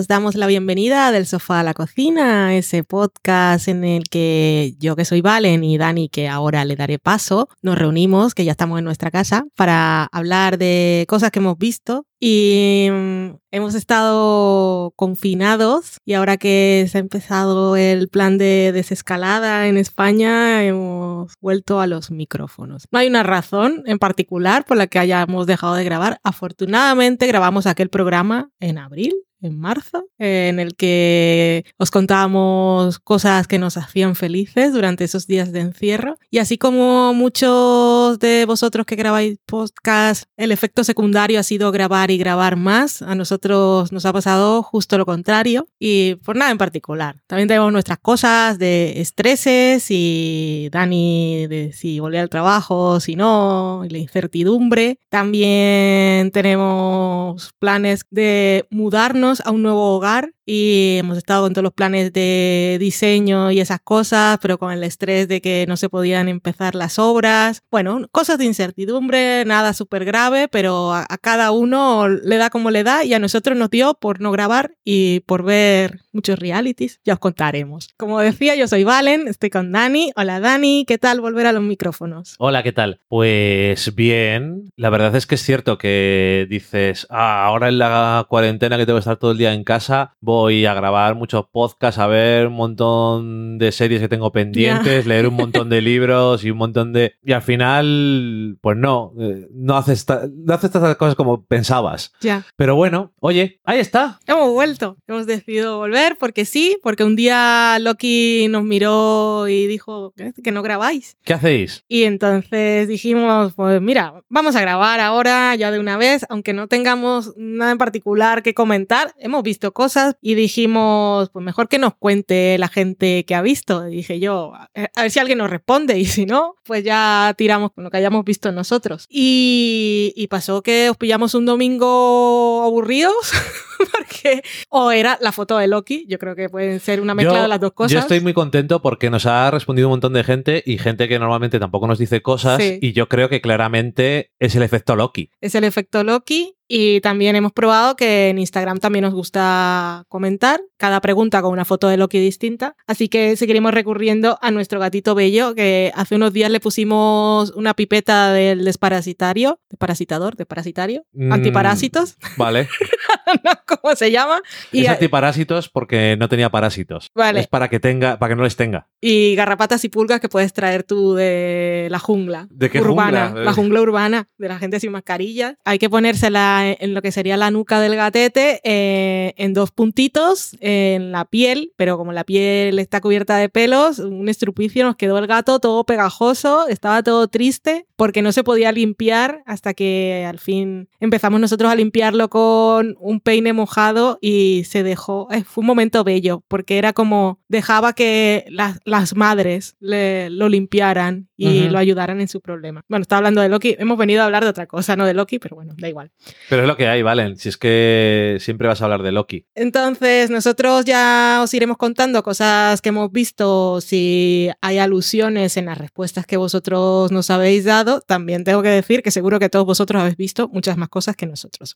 Os damos la bienvenida del sofá a la cocina, ese podcast en el que yo que soy Valen y Dani que ahora le daré paso, nos reunimos, que ya estamos en nuestra casa, para hablar de cosas que hemos visto y mm, hemos estado confinados y ahora que se ha empezado el plan de desescalada en España hemos vuelto a los micrófonos. No hay una razón en particular por la que hayamos dejado de grabar. Afortunadamente grabamos aquel programa en abril en marzo, en el que os contábamos cosas que nos hacían felices durante esos días de encierro. Y así como muchos de vosotros que grabáis podcast, el efecto secundario ha sido grabar y grabar más, a nosotros nos ha pasado justo lo contrario y por nada en particular. También tenemos nuestras cosas de estreses y Dani de si volver al trabajo, si no, y la incertidumbre. También tenemos planes de mudarnos a un nuevo hogar y hemos estado con todos los planes de diseño y esas cosas, pero con el estrés de que no se podían empezar las obras. Bueno, cosas de incertidumbre, nada súper grave, pero a, cada uno le da como le da y a nosotros nos dio por no grabar y por ver muchos realities. Ya os contaremos. Como decía, yo soy Valen, estoy con Dani. Hola Dani, ¿qué tal volver a los micrófonos? Hola, ¿qué tal? Pues bien, la verdad es que es cierto que dices, ah, ahora en la cuarentena que tengo que estar todo el día en casa, voy a grabar muchos podcasts, a ver un montón de series que tengo pendientes, leer un montón de libros y un montón de... Y al final, pues no, eh, no haces, no haces estas cosas como pensabas. Ya. Pero bueno, oye, ahí está. Hemos vuelto, hemos decidido volver porque sí, porque un día Loki nos miró y dijo que no grabáis. ¿Qué hacéis? Y entonces dijimos, pues mira, vamos a grabar ahora ya de una vez, aunque no tengamos nada en particular que comentar, hemos visto cosas y dijimos, pues mejor que nos cuente la gente que ha visto. Y dije yo, a ver si alguien nos responde y si no, pues ya tiramos con lo que hayamos visto nosotros. Y, y pasó que os pillamos un domingo aburridos. porque o era la foto de Loki, yo creo que pueden ser una mezcla de las dos cosas. Yo estoy muy contento porque nos ha respondido un montón de gente y gente que normalmente tampoco nos dice cosas y yo creo que claramente es el efecto Loki. Es el efecto Loki y también hemos probado que en Instagram también nos gusta comentar cada pregunta con una foto de Loki distinta. Así que seguiremos recurriendo a nuestro gatito bello, que hace unos días le pusimos una pipeta del desparasitario, desparasitador, desparasitario, mm, antiparásitos. Vale. no, ¿Cómo se llama? Y es antiparásitos porque no tenía parásitos. Vale. Es para que tenga, para que no les tenga. Y garrapatas y pulgas que puedes traer tú de la jungla. ¿De qué urbana, La jungla urbana, de la gente sin mascarilla. Hay que ponérsela en lo que sería la nuca del gatete, eh, en dos puntitos, en la piel, pero como la piel está cubierta de pelos, un estrupicio, nos quedó el gato todo pegajoso, estaba todo triste porque no se podía limpiar hasta que al fin empezamos nosotros a limpiarlo con un peine mojado y se dejó, eh, fue un momento bello porque era como dejaba que las, las madres le, lo limpiaran y lo ayudaran en su problema. Bueno, estaba hablando de Loki, hemos venido a hablar de otra cosa, no de Loki, pero bueno, da igual. Pero es lo que hay, Valen, si es que siempre vas a hablar de Loki. Entonces, nosotros ya os iremos contando cosas que hemos visto, si hay alusiones en las respuestas que vosotros nos habéis dado. También tengo que decir que seguro que todos vosotros habéis visto muchas más cosas que nosotros.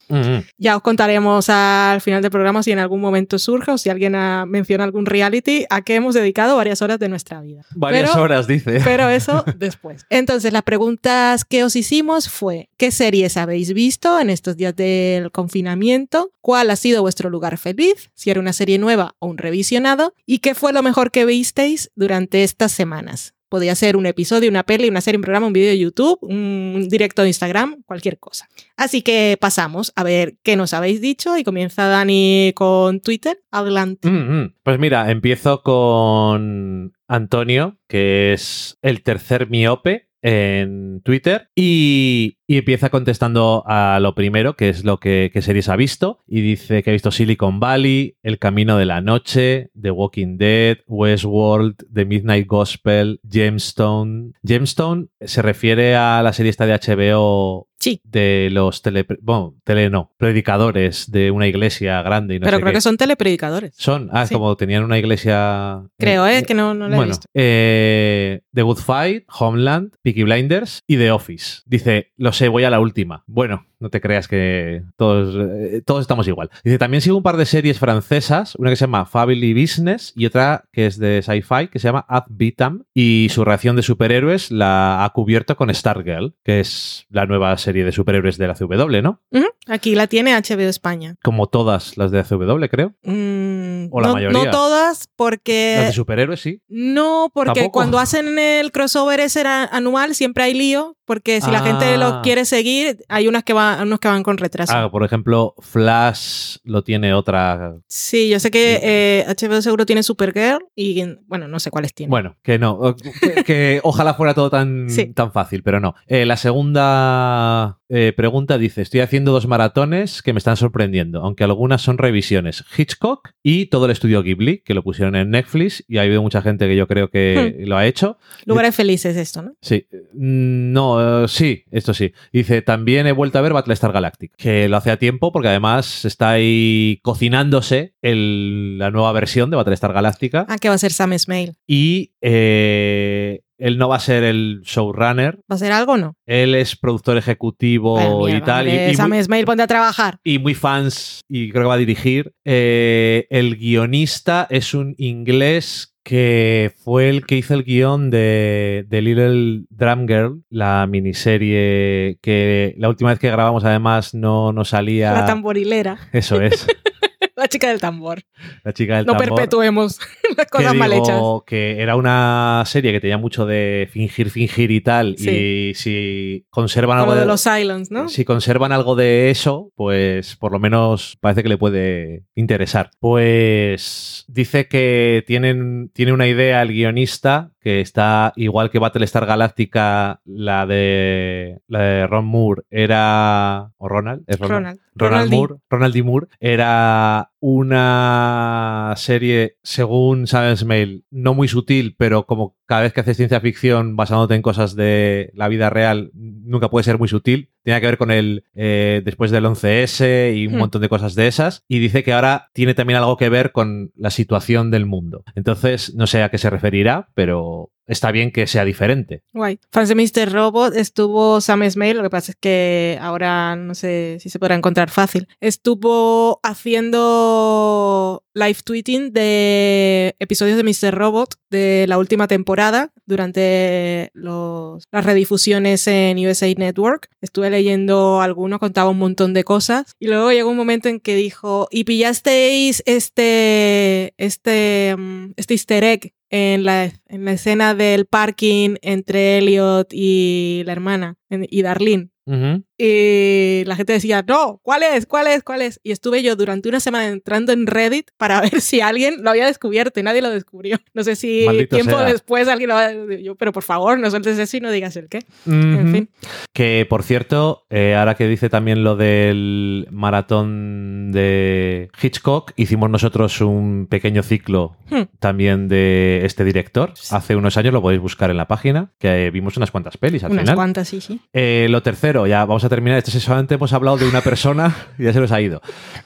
Ya os contaremos al final del programa si en algún momento surge o si alguien menciona algún reality a que hemos dedicado varias horas de nuestra vida. Varias horas, dice. Pero eso después. Entonces, las preguntas que os hicimos fue, ¿qué series habéis visto en estos días del confinamiento? ¿Cuál ha sido vuestro lugar feliz? Si era una serie nueva o un revisionado. ¿Y qué fue lo mejor que visteis durante estas semanas? Podía ser un episodio, una peli, una serie, un programa, un vídeo de YouTube, un directo de Instagram, cualquier cosa. Así que pasamos a ver qué nos habéis dicho y comienza Dani con Twitter. Adelante. Mm, mm. Pues mira, empiezo con Antonio, que es el tercer miope en Twitter y, empieza contestando a lo primero, que es lo que, que, series ha visto, y dice que ha visto Silicon Valley, El Camino de la Noche, The Walking Dead, Westworld, The Midnight Gospel, Gemstone. Gemstone se refiere a la serie esta de HBO Sí. De los tele, bueno, tele no, predicadores de una iglesia grande. Y no Pero creo que son telepredicadores. Son, ah, como tenían una iglesia. Creo, ¿eh? Que no, no la he visto. Eh, The Good Fight, Homeland, Peaky Blinders y The Office. Dice, los sé, voy a la última. Bueno, no te creas que todos, eh, todos estamos igual. Dice, también sigo un par de series francesas, una que se llama Family Business y otra que es de sci-fi, que se llama Ad Vitam, y su reacción de superhéroes la ha cubierto con Stargirl, que es la nueva serie de superhéroes de la CW, ¿no? Aquí la tiene HBO España. Como todas las de CW, creo. Mm, O la no, mayoría. no todas, porque... Las de superhéroes, sí. No, porque ¿Tampoco? cuando hacen el crossover ese anual siempre hay lío, porque si la Ah. gente lo quiere seguir, hay unas que van, unos que van con retraso. Ah, por ejemplo, Flash lo tiene otra. Sí, yo sé que eh, HBO seguro tiene Supergirl y bueno, no sé cuáles tiene. Bueno, que no. Que, que ojalá fuera todo tan, Sí. tan fácil, pero no. Eh, la segunda eh, pregunta dice: Estoy haciendo dos maratones que me están sorprendiendo, aunque algunas son revisiones. Hitchcock y todo el estudio Ghibli, que lo pusieron en Netflix, y ha habido mucha gente que yo creo que Hmm. lo ha hecho. Lugares felices esto, ¿no? Sí, Mm, no, eh, sí, esto sí. Dice, también he vuelto a ver Battlestar Galactica, que lo hace a tiempo porque además está ahí cocinándose el- la nueva versión de Battlestar Galactica Ah, que va a ser Sam Esmail. y eh, él no va a ser el showrunner, ¿Va a ser algo o no? él es productor ejecutivo Vaya y tal. y- hombre, y Sam muy- ponte a trabajar. y muy fans y creo que va a dirigir. Eh, el guionista es un inglés que fue el que hizo el guion de, de Little Drum Girl, la miniserie que la última vez que grabamos además no, no salía... La tamborilera. Eso es, La chica del tambor. la chica del No tambor. perpetuemos las que cosas mal hechas. que era una serie que tenía mucho de fingir, fingir y tal. Sí. Y si conservan Como algo de los Silence, ¿no? Si conservan algo de eso, pues por lo menos parece que le puede interesar. Pues dice que tienen, tiene una idea el guionista que está igual que Battlestar Galactica, la de, la de Ron Moore era... ¿O Ronald? ¿Es Ronald? Ronald. Moore, Ronald D. Moore era una serie, según Silence Mail, no muy sutil, pero como cada vez que haces ciencia ficción basándote en cosas de la vida real, nunca puede ser muy sutil. Tiene que ver con el eh, después del 11S y un Hmm. montón de cosas de esas. Y dice que ahora tiene también algo que ver con la situación del mundo. Entonces, no sé a qué se referirá, pero está bien que sea diferente. Guay. Fans de Mr. Robot estuvo Sam Esmail, lo que pasa es que ahora no sé si se podrá encontrar fácil. Estuvo haciendo live tweeting de episodios de Mr. Robot de la última temporada durante los- las redifusiones en USA Network. Estuve leyendo algunos, contaba un montón de cosas y luego llegó un momento en que dijo, ¿y pillasteis este, este, mm, este easter egg en la, en la escena del parking entre Elliot y la hermana en- y Darlene. Ujú. Y la gente decía, no, ¿cuál es? ¿Cuál es? ¿Cuál es? Y estuve yo durante una semana entrando en Reddit para ver si alguien lo había descubierto y nadie lo descubrió. No sé si Maldito tiempo sea. después alguien lo va a... Yo, pero por favor, no sueltes eso y no digas el qué. En fin. Que por cierto, eh, ahora que dice también lo del maratón de Hitchcock, hicimos nosotros un pequeño ciclo Hmm. también de este director. Hace unos años lo podéis buscar en la página, que vimos unas cuantas pelis al Unas final. cuantas, sí, sí. Eh, lo tercero, ya vamos a terminar. Esto es solamente hemos hablado de una persona y ya se nos ha ido.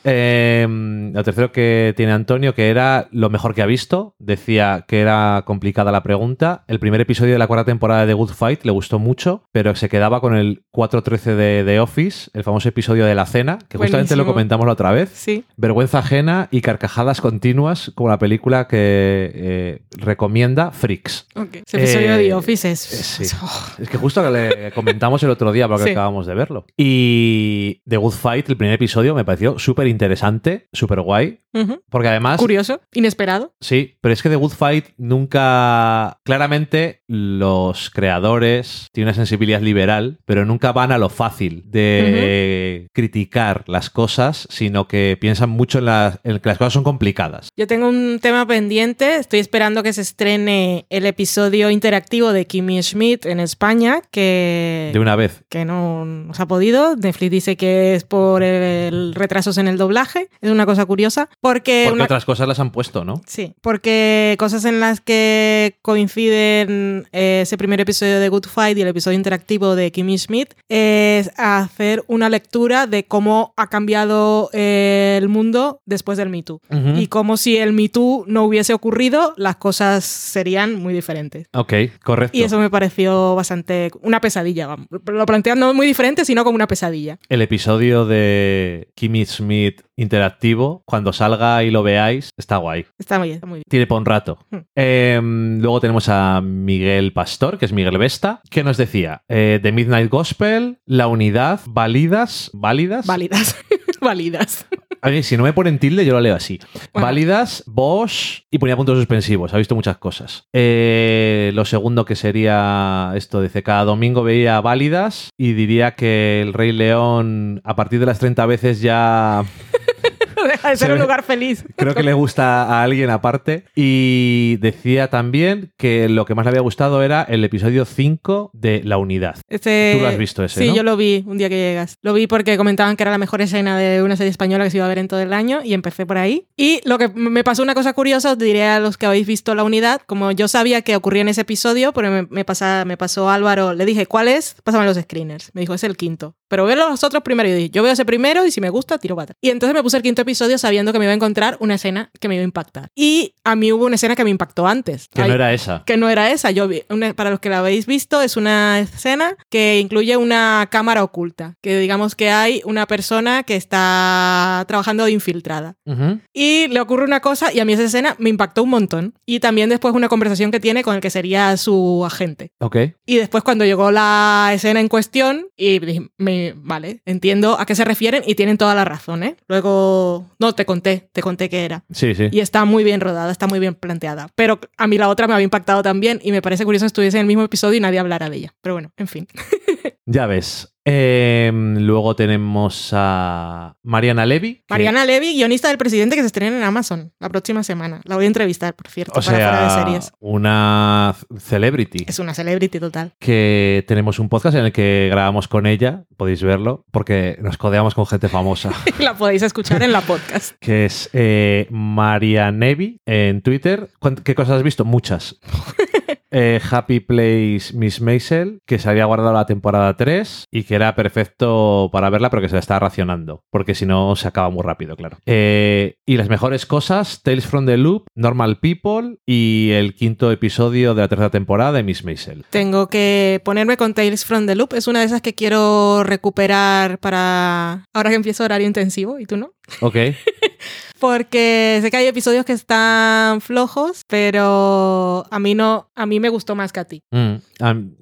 Eh, lo tercero que tiene Antonio, que era lo mejor que ha visto. Decía que era complicada la pregunta. El primer episodio de la cuarta temporada de Good Fight le gustó mucho, pero se quedaba con el 4.13 de The Office, el famoso episodio de la cena, que justamente lo comentamos la otra vez. Sí. Vergüenza ajena y carcajadas continuas, como la película que eh, recomienda Freaks. ok. Ese episodio de Eh, Office es... sí. Oh, Es que justo que le comentamos el otro día porque Sí. acabamos de verlo. Y The Good Fight, el primer episodio, me pareció súper interesante, súper guay. Porque además, Curioso, inesperado. sí, pero es que The Good Fight nunca. Claramente, los creadores tienen una sensibilidad liberal, pero nunca van a lo fácil de criticar las cosas, sino que piensan mucho en, las- en que las cosas son complicadas. Yo tengo un tema pendiente. Estoy esperando que se estrene el episodio interactivo de Kimmy Schmidt en España, que, De una vez. que no ha podido. Netflix dice que es por el retrasos en el doblaje. Es una cosa curiosa. Porque, Porque una- otras cosas las han puesto, ¿no? Sí, porque cosas en las que coinciden eh, ese primer episodio de Good Fight y el episodio interactivo de Kimmy Schmidt es hacer una lectura de cómo ha cambiado eh, el mundo después del Me Too. Y como si el Me Too no hubiese ocurrido, las cosas serían muy diferentes. Ok, correcto. Y eso me pareció bastante una pesadilla. vamos. Lo plantean no muy diferente, sino como una pesadilla. El episodio de Kimmy Smith interactivo, cuando salga y lo veáis, está guay. Está muy bien, está muy bien. Tiene para un rato. Hmm. Eh, luego tenemos a Miguel Pastor, que es Miguel Vesta, que nos decía eh, The Midnight Gospel, La Unidad, Válidas, Válidas. Válidas. Válidas. Oye, si no me ponen tilde, yo lo leo así. Bueno. Válidas, Bosch y ponía puntos suspensivos. Ha visto muchas cosas. Eh, lo segundo que sería esto, dice, cada domingo veía válidas y diría que el Rey León a partir de las 30 veces ya Deja de Se ser un lugar feliz. creo que le gusta a alguien aparte. Y decía también que lo que más le había gustado era el episodio 5 de La Unidad. Tú lo has visto ese, Sí, ¿no? yo lo vi un día que llegas. Lo vi porque comentaban que era la mejor escena de una serie española que se iba a ver en todo el año y empecé por ahí. Y lo que me pasó una cosa curiosa, os diré a los que habéis visto la unidad, como yo sabía que ocurría en ese episodio, pero me, me, pasa, me pasó Álvaro, le dije, ¿cuál es? Pásame los screeners. Me dijo, es el quinto. Pero veo los otros primero y yo dije, yo veo ese primero y si me gusta, tiro atrás. Y entonces me puse el quinto episodio sabiendo que me iba a encontrar una escena que me iba a impactar. Y a mí hubo una escena que me impactó antes. Que no era esa. que no era esa. Yo vi, una- para los que la habéis visto, es una escena que incluye una cámara oculta. Que digamos que hay una persona que está trabajando de infiltrada. Y le ocurre una cosa y a mí esa escena me impactó un montón. Y también después una conversación que tiene con el que sería su agente. Ok. Y después cuando llegó la escena en cuestión, y dije, me- vale, entiendo a qué se refieren y tienen toda la razón, ¿eh? Luego, no, te conté, te conté qué era. Sí, sí. Y está muy bien rodada, está muy bien planteada. Pero a mí la otra me había impactado también y me parece curioso que estuviese en el mismo episodio y nadie hablara de ella. Pero bueno, en fin. Ya ves. Eh, luego tenemos a Mariana Levy. que- Mariana Levy, guionista del presidente que se estrena en Amazon la próxima semana. La voy a entrevistar, por cierto, O para fuera de series. una celebrity. Es una celebrity total. Que tenemos un podcast en el que grabamos con ella, podéis verlo, porque nos codeamos con gente famosa. la podéis escuchar en la podcast. que es eh, Maria Nevi en Twitter. ¿Cuánt- ¿Qué cosas has visto? Muchas. Eh, Happy Place Miss Maisel, que se había guardado la temporada 3 y que era perfecto para verla, pero que se la estaba racionando, porque si no se acaba muy rápido, claro. Eh, y las mejores cosas, Tales from the Loop, Normal People y el quinto episodio de la tercera temporada de Miss Maisel. Tengo que ponerme con Tales from the Loop. Es una de esas que quiero recuperar para ahora que empiezo horario intensivo y tú no. Ok. Porque sé que hay episodios que están flojos, pero a mí no, a mí me gustó más que a ti. Mm,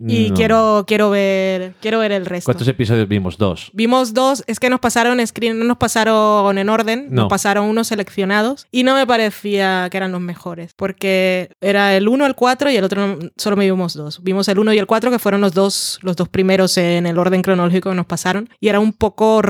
Y no. quiero, quiero ver, quiero ver el resto. ¿Cuántos episodios vimos? Dos. Vimos dos, es que nos pasaron screen, no nos pasaron en orden, No. nos pasaron unos seleccionados y no me parecía que eran los mejores, porque era el 1, el 4 y el otro solo me vimos dos. Vimos el 1 y el 4 que fueron los dos, los dos primeros en el orden cronológico que nos pasaron y era un poco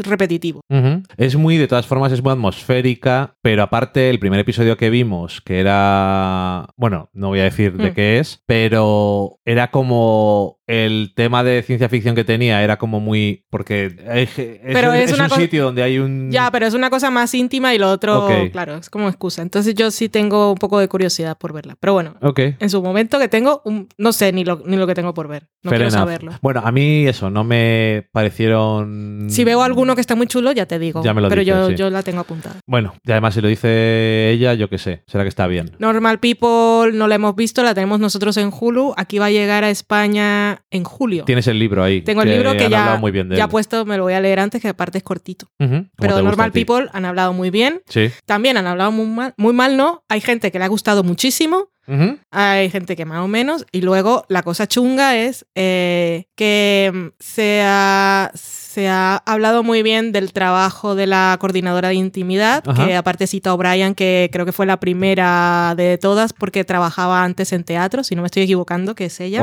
repetitivo. Ujú. Es muy, de todas formas, es muy atmosférica, pero aparte, el primer episodio que vimos, que era. Bueno, no voy a decir de Mm. qué es, pero era como. El tema de ciencia ficción que tenía era como muy. Porque es, Pero un, es es una un sitio donde hay un. Ya, pero es una cosa más íntima y lo otro, Ok. claro, es como excusa. Entonces yo sí tengo un poco de curiosidad por verla. Pero bueno, Ok. en su momento que tengo, un- no sé ni lo, ni lo que tengo por ver. No fair quiero enough. saberlo. Bueno, a mí eso, no me parecieron. Si veo alguno que está muy chulo, ya te digo. Ya me lo pero dices, yo, sí. yo la tengo apuntada. Bueno, y además, si lo dice ella, yo qué sé, será que está bien. Normal People no la hemos visto, la tenemos nosotros en Hulu. Aquí va a llegar a España en julio. Tienes el libro ahí. Tengo el libro que ya, muy bien de ya puesto, me lo voy a leer antes, que aparte es cortito. Pero Normal. People han hablado muy bien. Sí. También han hablado muy mal, muy mal, ¿no? Hay gente que le ha gustado muchísimo. Hay gente que más o menos. Y luego la cosa chunga es eh, que mm, se ha, se ha hablado muy bien del trabajo de la coordinadora de intimidad, que aparte cita a O'Brien, que creo que fue la primera de todas porque trabajaba antes en teatro, si no me estoy equivocando, que es ella.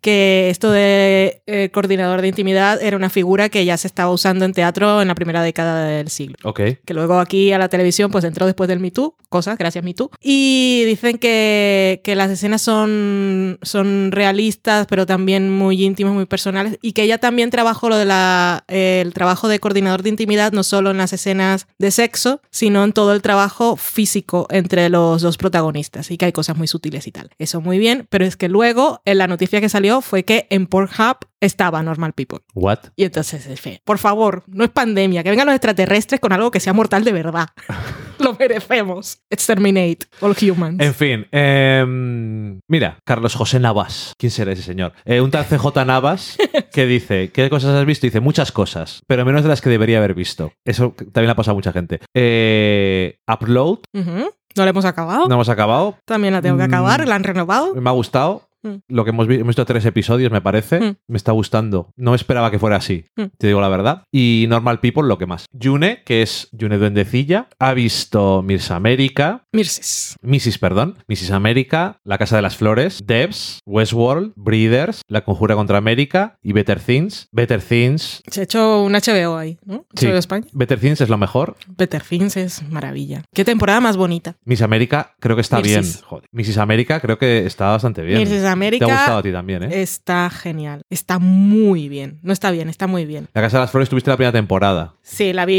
Que esto de eh, coordinador de intimidad era una figura que ya se estaba usando en teatro en la primera década del siglo. Que luego aquí a la televisión pues entró después del Me Too, cosas, gracias Me Too, y dicen que que, que las escenas son, son realistas, pero también muy íntimas, muy personales, y que ella también trabajó lo de la, el trabajo de coordinador de intimidad, no solo en las escenas de sexo, sino en todo el trabajo físico entre los dos protagonistas, y que hay cosas muy sutiles y tal. Eso muy bien, pero es que luego en la noticia que salió fue que en Pornhub estaba Normal People. What? Y entonces es fe. Por favor, no es pandemia, que vengan los extraterrestres con algo que sea mortal de verdad. Lo merecemos. Exterminate all humans. En fin, em, mira, Carlos José Navas. ¿Quién será ese señor? Eh, un tal CJ Navas que dice, ¿qué cosas has visto? Dice, muchas cosas, pero menos de las que debería haber visto. Eso también le ha pasado a mucha gente. Eh, upload. No la hemos acabado. no hemos acabado. También la tengo que acabar, Mm. la han renovado. Me ha gustado. Mm. Lo que hemos, vi- hemos visto tres episodios, me parece. Mm. Me está gustando. No esperaba que fuera así, Mm. te digo la verdad. Y Normal People, lo que más. Yune, que es Yune Duendecilla, ha visto Miss América, Mirces. Mrs. perdón, Mrs. América, La Casa de las Flores, Devs, Westworld, Breeders, La Conjura contra América y Better Things. Better Things. Se ha hecho un HBO ahí, ¿no? Sí. HBO España. Better Things es lo mejor. Better Things es maravilla. Qué temporada más bonita. Miss América creo que está bien. Joder. Mrs. América creo que está bastante bien. Mirces Te ha América gustado a ti también, ¿eh? está genial. Está muy bien. No está bien, está muy bien. La Casa de las Flores tuviste la primera temporada. Sí, la vi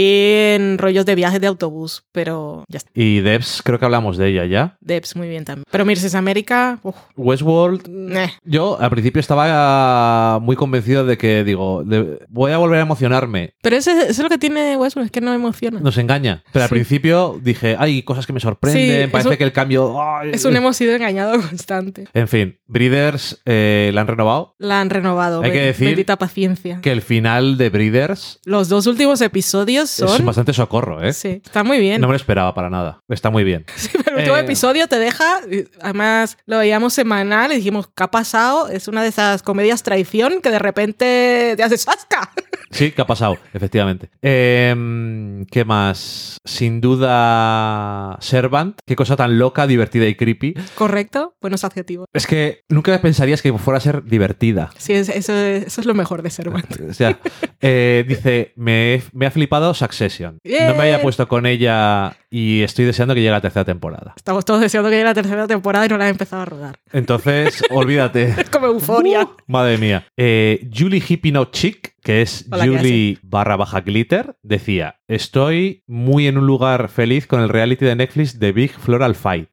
en rollos de viajes de autobús, pero ya está. Y Devs, creo que hablamos de ella ya. Debs muy bien también. Pero Mirces América, uf, Westworld, meh. yo al principio estaba muy convencido de que, digo, de- voy a volver a emocionarme. Pero eso es lo que tiene Westworld, es que no me emociona. Nos engaña. Pero al principio dije, hay cosas que me sorprenden, Sí, parece un- que el cambio... ay". Es un hemos sido engañado constante. En fin, Breeders eh, la han renovado. La han renovado. Hay que decir Bendita paciencia. Que el final de Breeders Los dos últimos episodios son. es bastante socorro, ¿eh? Sí, está muy bien. No me lo esperaba para nada. Está muy bien. Sí, pero el último Eh. episodio te deja. Además, lo veíamos semanal y dijimos, ¿qué ha pasado? Es una de esas comedias traición que de repente te haces asca. Sí, que ha pasado, efectivamente. Em, ¿Qué más? Sin duda, Servant. Qué cosa tan loca, divertida y creepy. ¿Correcto? Buenos adjetivos. Es que nunca pensarías que fuera a ser divertida. Sí, es- eso, es- eso es lo mejor de Servant. O sea, eh, dice, me, me ha flipado Succession. No me había puesto con ella y estoy deseando que llegue la tercera temporada. Estamos todos deseando que llegue la tercera temporada y no la han empezado a rodar. Entonces, olvídate. Es como euforia. Madre mía. Eh, Julie Hippie No Chick, que es Hola, ¿qué Julie barra baja glitter, decía, estoy muy en un lugar feliz con el reality de Netflix de Big Floral Fight.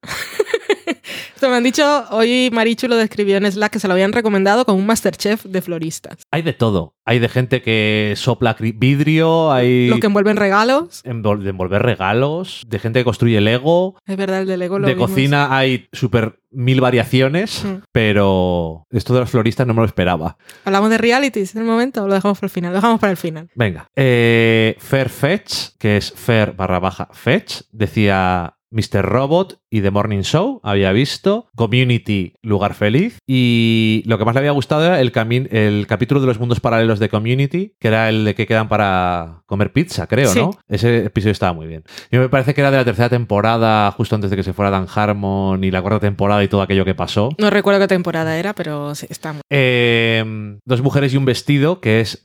Esto me han dicho, hoy Marichu lo describió en Slack que se lo habían recomendado como un Masterchef de floristas. Hay de todo. Hay de gente que sopla vidrio, hay Los que envuelven regalos. envol- de envolver regalos, de gente que construye Lego. Es verdad, el de Lego lo De vimos. cocina hay super mil variaciones, Mm. pero esto de los floristas no me lo esperaba. ¿Hablamos de realities en el momento o lo dejamos para el final? Lo dejamos para el final. Venga. Eh, Fair Fetch, que es Fair barra baja Fetch, decía Mr. Robot y The Morning Show, había visto. Community, Lugar Feliz. Y lo que más le había gustado era el, el capítulo de los mundos paralelos de Community, que era el de que quedan para comer pizza, creo, Sí. ¿no? Ese episodio estaba muy bien. Y me parece que era de la tercera temporada, justo antes de que se fuera Dan Harmon y la cuarta temporada y todo aquello que pasó. No recuerdo qué temporada era, pero sí, está muy... Eh, dos mujeres y un vestido, que es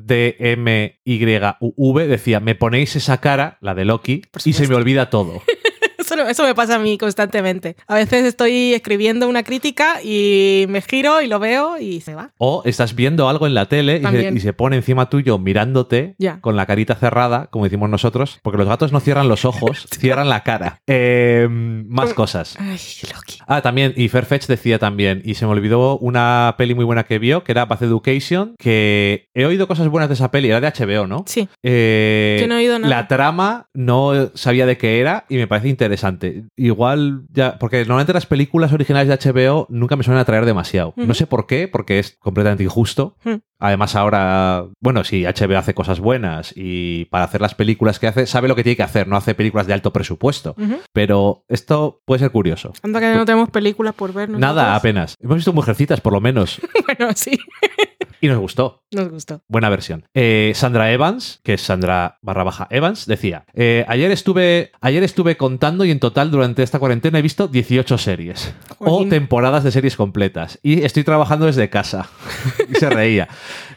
D-M-Y-U-V, decía, me ponéis esa cara, la de Loki, y se me olvida todo. Eso, eso me pasa a mí constantemente. A veces estoy escribiendo una crítica y me giro y lo veo y se va. O estás viendo algo en la tele y se, También. y se pone encima tuyo mirándote con la carita cerrada, como decimos nosotros, porque los gatos no cierran los ojos, cierran la cara. Eh, más cosas. Ay, Loki. Ah, también, y Fairfetch decía también, y se me olvidó una peli muy buena que vio, que era Bath Education, que he oído cosas buenas de esa peli, era de HBO, ¿no? Sí, Eh, Yo no he oído nada. La trama no sabía de qué era y me parece interesante. Igual ya, porque normalmente las películas originales de HBO nunca me suelen atraer demasiado. No sé por qué, porque es completamente injusto. Mm. Además ahora, bueno, sí, HBO hace cosas buenas y para hacer las películas que hace, sabe lo que tiene que hacer, no hace películas de alto presupuesto. Pero esto puede ser curioso. Anda que no tenemos películas por ver. Nada, apenas. Hemos visto Mujercitas, por lo menos, bueno, sí, y nos gustó. nos gustó. Buena versión. Eh, Sandra Evans, que es Sandra barra baja Evans, decía: eh, ayer, estuve, ayer estuve contando y en total durante esta cuarentena he visto 18 series o temporadas de series completas y estoy trabajando desde casa. y se reía.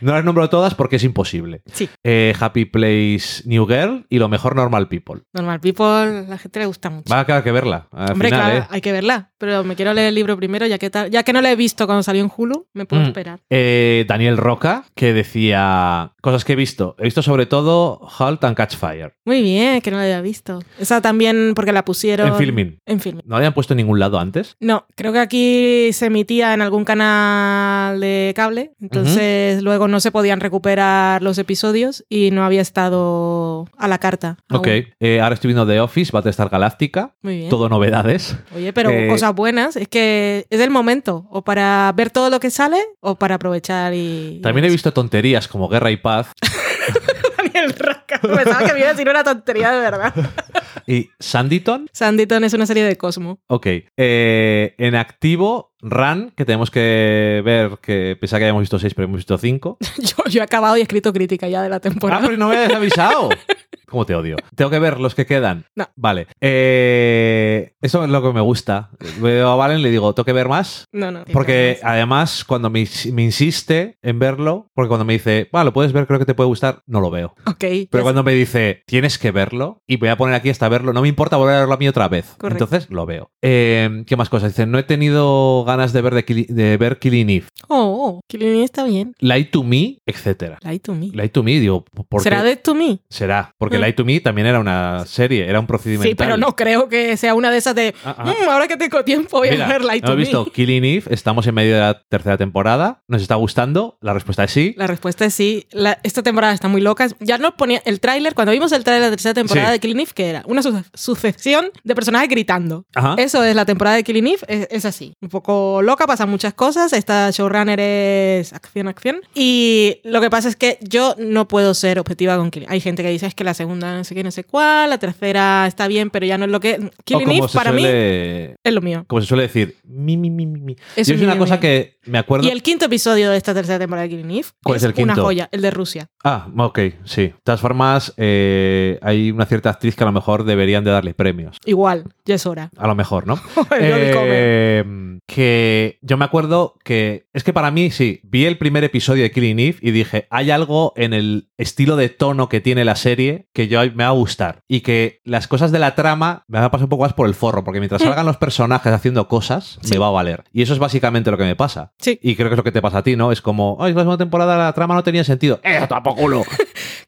No las nombro todas porque es imposible. Sí, Eh, Happy Place New Girl y lo mejor Normal People. Normal People, la gente le gusta mucho. Va a quedar que verla. Al Hombre, final, claro, hay que verla. Pero me quiero leer el libro primero, ya que, ya que no lo he visto cuando salió en Hulu, me puedo Mm. esperar. Eh, Daniel Roca, que decía cosas que he visto. He visto sobre todo Halt and Catch Fire. Muy bien, que no la había visto. Esa también porque la pusieron... En filming. En filming. ¿No la habían puesto en ningún lado antes? No, creo que aquí se emitía en algún canal de cable, entonces luego no se podían recuperar los episodios y no había estado a la carta. aún. Ok. Eh, ahora estoy viendo The Office, Battlestar Galactica. Muy bien. Todo novedades. Oye, pero Eh, cosas buenas, es que es el momento, o para ver todo lo que sale, o para aprovechar y... También he visto tonterías como Guerra y Paz Daniel Raca, pensaba que me iba a decir una tontería de verdad. y Sanditon. Sanditon es una serie de Cosmo. Ok. Eh, en activo, Run, que tenemos que ver, que pensaba que habíamos visto seis, pero hemos visto cinco. Yo, yo he acabado y he escrito crítica ya de la Ah, temporada. pero no me habías avisado. ¿Cómo te odio? Tengo que ver los que quedan. No. Vale. Eh, eso es lo que me gusta. Veo a Valen y le digo, ¿tengo que ver más? No, no. Porque además, cuando me, me insiste en verlo, porque cuando me dice, va, lo puedes ver, creo que te puede gustar, no lo veo. Ok. Pero cuando me dice, tienes que verlo, y voy a poner aquí hasta verlo, no me importa volver a verlo a mí otra vez. Correcto. Entonces lo veo. Eh, ¿Qué más cosas? Dice, no he tenido ganas de ver, de, de ver Killing Eve, Oh, oh, Killing Eve está bien. Lie to Me, etcétera. Lie to me. Lie to Me, digo, ¿por? ¿Será Dead to me? Será, porque Mm. Lie to Me también era una serie, era un procedimiento. Sí, pero no creo que sea una de esas de. Ah, ah. "Mm, ahora que tengo tiempo, voy Mira, a ver Lie to hemos me. visto Killing Eve, estamos en medio de la tercera temporada, ¿nos está gustando? La respuesta es sí. La respuesta es sí. La- esta temporada está muy loca. Ya nos ponía el tráiler, cuando vimos el tráiler de la tercera temporada Sí. de Killing Eve, que era una su- sucesión de personajes gritando. Ajá. Eso es la temporada de Killing Eve, es, es así. Un poco loca, pasan muchas cosas. Esta showrunner es acción, acción. Y lo que pasa es que yo no puedo ser objetiva con Killing Hay gente que dice es que la segunda no sé qué, no sé cuál, la tercera está bien, pero ya no es lo que. Killing Eve para mí es lo mío. como se suele decir, mi, mi, mi, mi, mi. Es una mío, cosa mío. que me acuerdo. Y el quinto episodio de esta tercera temporada de Killing Eve ¿Cuál es el una quinto? joya, el de Rusia. Ah, ok, sí. De todas formas, eh, hay una cierta actriz que a lo mejor deberían de darle premios. Igual, ya es hora. A lo mejor, ¿no? Eh, que yo me acuerdo que es que para mí sí, vi el primer episodio de Killing Eve y dije, hay algo en el estilo de tono que tiene la serie que yo me va a gustar y que las cosas de la trama me van a pasar un poco más por el forro, porque mientras salgan los personajes haciendo cosas, Sí. me va a valer. Y eso es básicamente lo que me pasa. Sí. Y creo que es lo que te pasa a ti, ¿no? Es como, ay, la segunda temporada la trama no tenía sentido. ¡Eh, tampoco culo!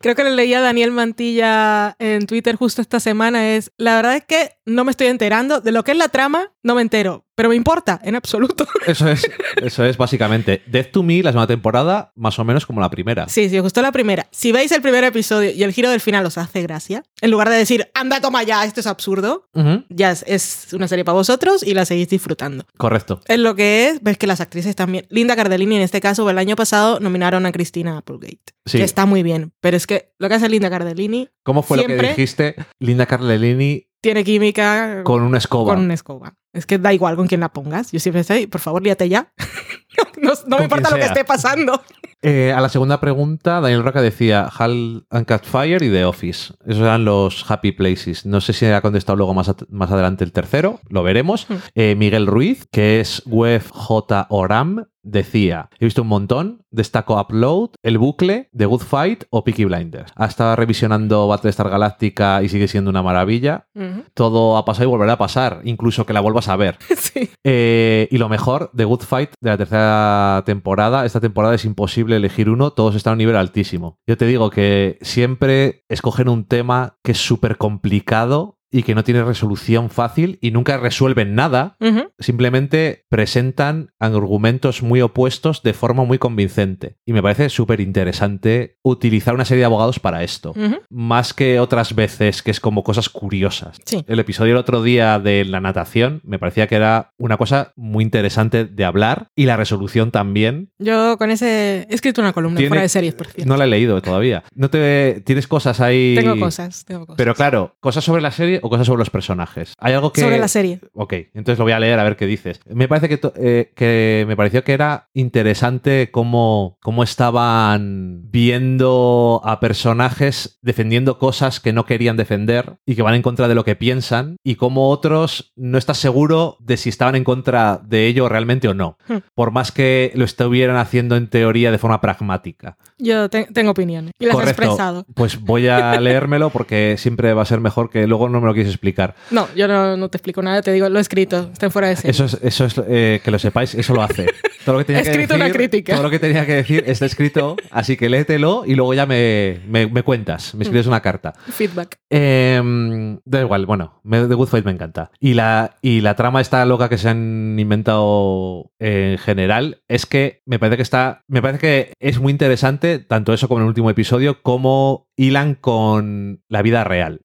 Creo que le leía a Daniel Mantilla en Twitter justo esta semana. Es la verdad es que no me estoy enterando de lo que es la trama, no me entero, pero me importa en absoluto. Eso es, eso es básicamente. Death to Me, la segunda temporada, más o menos como la primera. Sí, si os gustó la primera, si veis el primer episodio y el giro del final os hace gracia, en lugar de decir, anda, toma ya, esto es absurdo, ya es, es una serie para vosotros y la seguís disfrutando. Correcto. Es lo que es, ves que las actrices también. Linda Cardellini, en este caso, el año pasado nominaron a Christina Applegate, Sí. que está muy bien, pero es que lo que hace Linda Cardellini ¿Cómo fue lo que dijiste? Linda Carlellini tiene química con una escoba. con una escoba. Es que da igual con quién la pongas. Yo siempre estoy, por favor, líate ya. no me importa lo que esté pasando. Eh, a la segunda pregunta, Daniel Roca decía Hal and Cat Fire y The Office. Esos eran los Happy Places. No sé si ha contestado luego más, más adelante el tercero, lo veremos. Hmm. Eh, Miguel Ruiz, que es Web J. Oram, decía: He visto un montón, destaco Upload, El Bucle, The Good Fight o Peaky Blinders. Ha estado revisionando Battlestar Galactica y sigue siendo una maravilla. Todo ha pasado y volverá a pasar, incluso que la a ver. sí. Eh, y lo mejor, The Good Fight de la tercera temporada. Esta temporada es imposible elegir uno, todos están a un nivel altísimo. Yo te digo que siempre escogen un tema que es súper complicado y que no tiene resolución fácil y nunca resuelven nada. Simplemente presentan argumentos muy opuestos de forma muy convincente. Y me parece súper interesante utilizar una serie de abogados para esto. Más que otras veces que es como cosas curiosas. Sí. El episodio el otro día de la natación me parecía que era una cosa muy interesante de hablar y la resolución también. Yo con ese he escrito una columna Tiene- fuera de series, por cierto. No la he leído todavía. No te tienes cosas ahí. Tengo cosas, tengo cosas. Pero claro, cosas sobre la serie o cosas sobre los personajes. Hay algo que Sobre la serie. Ok, entonces lo voy a leer a ver qué dices. Me parece que, eh, que me pareció que era interesante cómo, cómo estaban viendo a personajes defendiendo cosas que no querían defender y que van en contra de lo que piensan y cómo otros no estás seguro de si estaban en contra de ello realmente o no. Hmm. Por más que lo estuvieran haciendo en teoría de forma pragmática. Yo te- tengo opiniones y las he Correcto. expresado. Pues voy a leérmelo porque siempre va a ser mejor que luego no me lo quieres explicar. No, yo no, no te explico nada, te digo, lo he escrito, está fuera de serie. Eso es, eso es eh, que lo sepáis, eso lo hace. Todo lo que tenía He que escrito decir, una crítica. Todo lo que tenía que decir está escrito, así que léetelo y luego ya me, me- me cuentas, me escribes una carta. Feedback. Eh, da igual, bueno, me- The Good Fight me encanta. Y la, y la trama esta loca que se han inventado en general es que me parece que está. Me parece que es muy interesante, tanto eso como en el último episodio, como hilan con la vida real.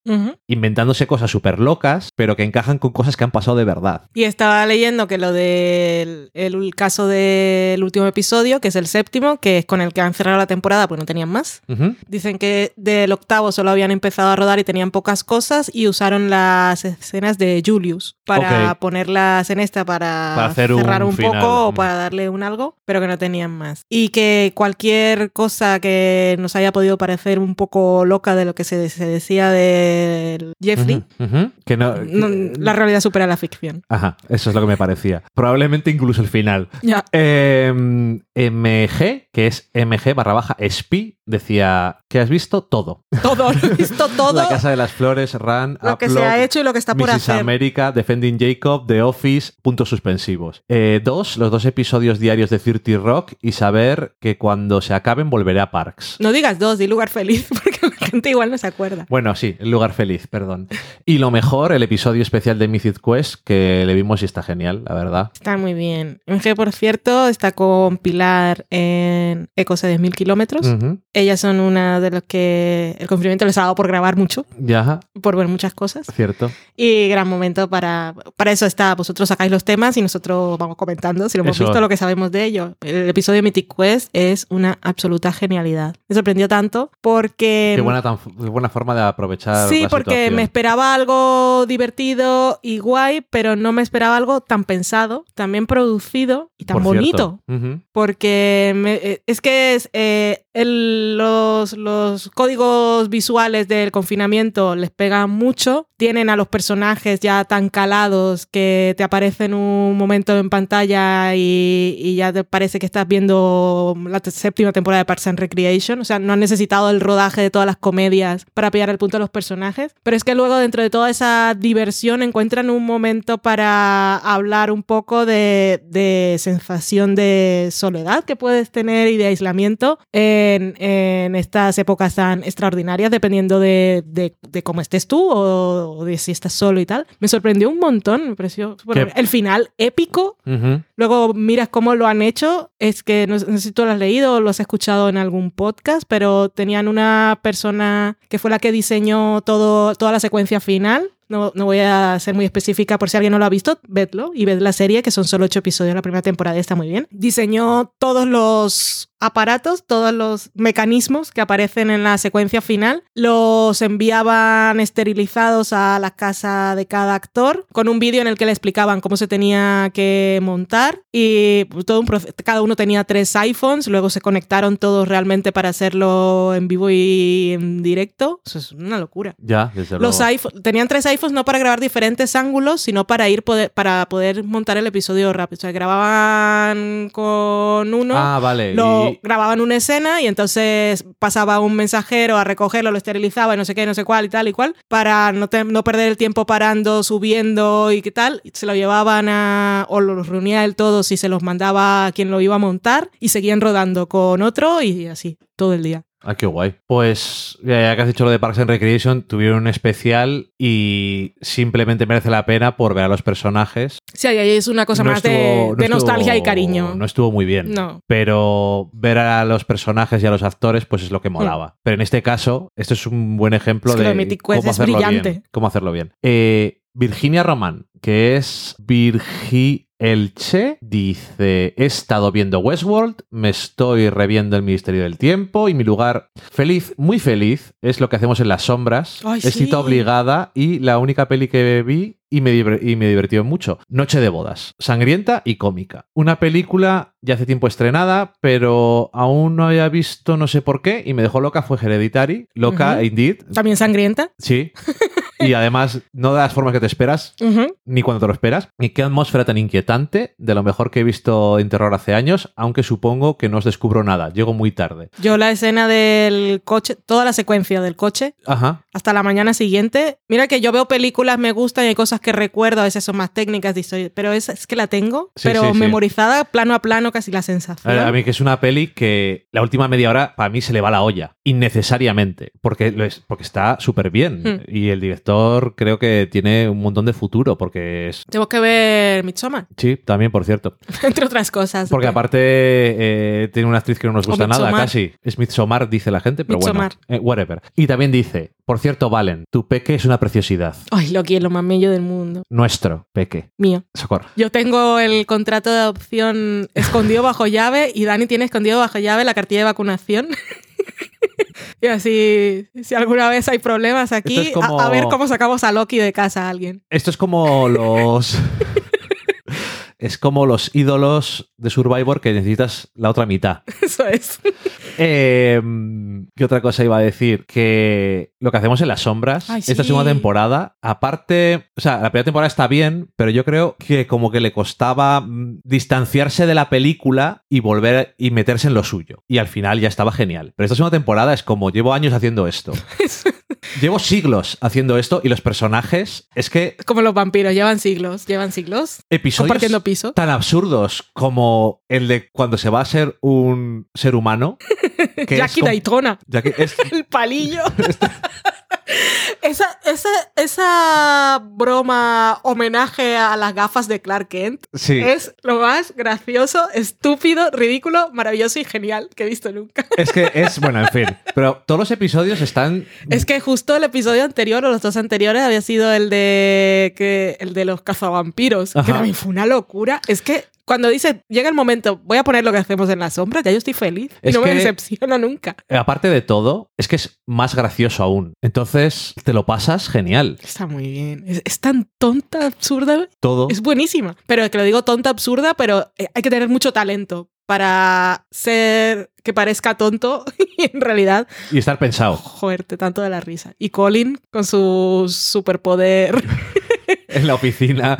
Inventándose cosas súper locas, pero que encajan con cosas que han pasado de verdad. Y estaba leyendo que lo del el caso del último episodio, que es el séptimo, que es con el que han cerrado la temporada, pues no tenían más. Dicen que del octavo solo habían empezado a rodar y tenían pocas cosas y usaron las escenas de Julius para ponerlas en esta para, Para hacer un cerrar un, poco o para darle un algo, pero que no tenían más. Y que cualquier cosa que nos haya podido parecer un poco loca de lo que se, se decía de Jeffrey. Que no, no- la realidad supera la ficción. Ajá, eso es lo que me parecía. Probablemente incluso el final. Eh, MG, que es MG barra baja SPI, decía que has visto todo. Todo, lo he visto todo La Casa de las Flores, Run, lo que se ha hecho y lo que está por Mrs. hacer. America, Defending Jacob, The Office, puntos suspensivos. Eh, dos, los dos episodios diarios de 30 Rock y saber que cuando se acaben volveré a Parks. No digas dos, di lugar feliz, porque gente igual no se acuerda. Bueno, sí, el lugar feliz, perdón. Y lo mejor, el episodio especial de Mythic Quest, que le vimos y está genial, la verdad. Está muy bien. MG, por cierto, está con Pilar en Ecos de 10.000 kilómetros. Ellas son una de las que el confinamiento les ha dado por grabar mucho, Ya, por ver muchas cosas. cierto. Y gran momento para... Para eso está, vosotros sacáis los temas y nosotros vamos comentando si lo hemos Eso. visto, lo que sabemos de ello. El episodio de Mythic Quest es una absoluta genialidad. Me sorprendió tanto porque... Qué buena, tan- qué buena forma de aprovechar. Sí, la porque situación. me esperaba algo divertido y guay, pero no me esperaba algo tan pensado, tan bien producido y tan Por bonito. Porque me- eh, es que es, eh, el- los, los códigos visuales del confinamiento les pegan mucho. Tienen a los personajes ya tan calados que te aparecen un momento en pantalla y, y ya te parece que estás viendo la séptima temporada de Parks and Recreation. O sea, no han necesitado el rodaje de todas las comedias para pillar el punto de los personajes. Pero es que luego, dentro de toda esa diversión, encuentran un momento para hablar un poco de, de sensación de soledad que puedes tener y de aislamiento en, en estas épocas tan extraordinarias, dependiendo de, de- de cómo estés tú o, o de si estás solo y tal. Me sorprendió un montón, me pareció el final épico. Luego miras cómo lo han hecho. Es que no, sé- no sé si tú lo has leído o lo has escuchado en algún podcast, pero tenían una persona que fue la que diseñó todo, toda la secuencia final. No, no voy a ser muy específica por si alguien no lo ha visto, vedlo y ved la serie, que son solo ocho episodios la primera temporada está muy bien. Diseñó todos los aparatos, todos los mecanismos que aparecen en la secuencia final, los enviaban esterilizados a la casa de cada actor con un vídeo en el que le explicaban cómo se tenía que montar y todo un cada uno tenía tres iPhones, luego se conectaron todos realmente para hacerlo en vivo y en directo. Eso es una locura. Ya, desde Los luego. iPhone, tenían tres iPhones no para grabar diferentes ángulos, sino para ir poder, para poder montar el episodio rápido. O sea, grababan con uno, Ah, vale. lo grababan una escena y entonces pasaba un mensajero a recogerlo, lo esterilizaba y no sé qué, no sé cuál y tal y cual, para no, te- no perder el tiempo parando, subiendo y qué tal. Se lo llevaban a, o los reunía él todos y se los mandaba a quien lo iba a montar y seguían rodando con otro y así, todo el día. Ah, qué guay. Pues ya, que has dicho lo de Parks and Recreation, tuvieron un especial y simplemente merece la pena por ver a los personajes. Sí, ahí es una cosa No más de, estuvo- no de nostalgia y cariño. No estuvo muy bien. No. Pero ver a los personajes y a los actores, pues es lo que molaba. Pero en este caso, esto es un buen ejemplo. Es que de cómo es hacerlo brillante. bien. Cómo hacerlo bien. Eh, Virginia Román, que es Virgi Elche, dice: He estado viendo Westworld, me estoy reviendo el Ministerio del Tiempo y mi lugar feliz, muy feliz, es lo que hacemos en las sombras. Ay, es cita obligada y la única peli que vi y me, diver- y me divirtió mucho. Noche de bodas, sangrienta y cómica. Una película ya hace tiempo estrenada, pero aún no había visto no sé por qué y me dejó loca, fue Hereditary, loca indeed. También sangrienta. Sí. y además no de las formas que te esperas, Ujú. ni cuando te lo esperas. Y qué atmósfera tan inquietante, de lo mejor que he visto en terror hace años, aunque supongo que no os descubro nada, llego muy tarde. Yo la escena del coche, toda la secuencia del coche, Ajá. hasta la mañana siguiente. Mira que yo veo películas, me gustan y hay cosas que recuerdo, a veces son más técnicas pero esa es que la tengo, Sí, pero sí, sí. memorizada plano a plano, casi la sensación. a mí que es una peli que la última media hora para mí se le va la olla, innecesariamente, porque, lo es, porque está súper bien. Hmm. Y el director creo que tiene un montón de futuro, porque es... Tengo que ver Midsommar, Sí, también, por cierto. entre otras cosas. Porque aparte eh, tiene una actriz que no nos gusta nada, casi. Es Midsommar, dice la gente, pero Midsommar. bueno, eh, whatever. Y también dice, por cierto, Valen, tu peque es una preciosidad. Ay, lo más bello del mundo. Nuestro peque. Mío. Socorro. Yo tengo el contrato de adopción escondido bajo llave y Dani tiene escondido bajo llave la cartilla de vacunación. y así, si alguna vez hay problemas aquí, como- a, a ver cómo sacamos a Loki de casa a alguien. Esto es como los... es como los ídolos de Survivor que necesitas la otra mitad. Eso es. Eh, ¿Qué otra cosa iba a decir? Que lo que hacemos en las sombras, Ay, esta sí. segunda temporada, aparte, o sea, la primera temporada está bien, pero yo creo que como que le costaba mm, distanciarse de la película y volver y meterse en lo suyo. Y al final ya estaba genial. Pero esta segunda temporada es como, llevo años haciendo esto. llevo siglos haciendo esto y los personajes, es que Como los vampiros, llevan siglos, llevan siglos episodios compartiendo piso. tan absurdos como el de cuando se va a ser un ser humano. Que Jackie Daytona, Jackie- es- el palillo. esa, esa, esa broma homenaje a las gafas de Clark Kent sí. es lo más gracioso, estúpido, ridículo, maravilloso y genial que he visto nunca. Es que es, bueno, en fin. Pero todos los episodios están. Es que justo el episodio anterior o los dos anteriores había sido el de que el de los cazavampiros, Ajá. que también fue una locura. Es que cuando dice, llega el momento, voy a poner lo que hacemos en la sombra, ya yo estoy feliz. Y Es no me que- decepciona nunca. Aparte de todo, es que es más gracioso aún. Entonces, te lo pasas genial. Está muy bien. Es, es tan tonta, absurda. Todo. Es buenísima. Pero que lo digo tonta, absurda, pero eh, hay que tener mucho talento para ser que parezca tonto y en realidad Y estar pensado. joderte tanto de la risa. Y Colin con su superpoder En la oficina.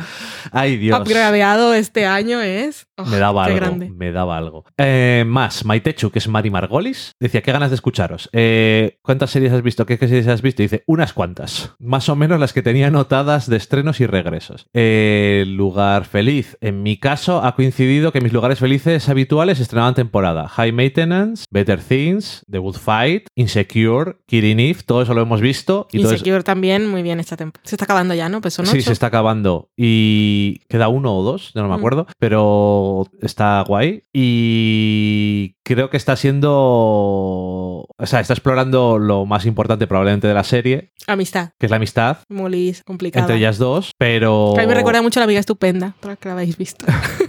Ay, Dios. upgradeado este año es. oh, Me daba qué algo. grande. Me daba algo. Eh, más, Maitechu, que es Mari Margolis, decía, qué ganas de escucharos. Eh, ¿Cuántas series has visto? ¿Qué, qué series has visto? dice, unas cuantas. Más o menos las que tenía anotadas de estrenos y regresos. Eh, lugar feliz. En mi caso, ha coincidido que mis lugares felices habituales estrenaban temporada. High Maintenance, Better Things, The Good Fight, Insecure, Killing Eve, todo eso lo hemos visto. Y todo eso- Insecure también, muy bien esta temporada. Se está acabando ya, ¿no? Pues son Sí, se está acabando. Y queda uno o dos, ya no me Mm. acuerdo. Pero está guay. Y creo que está siendo. O sea, está explorando lo más importante probablemente de la serie, Amistad. que es la amistad Muy complicada. entre ellas dos. Pero. A mí me recuerda mucho a la amiga estupenda, para que la habéis visto.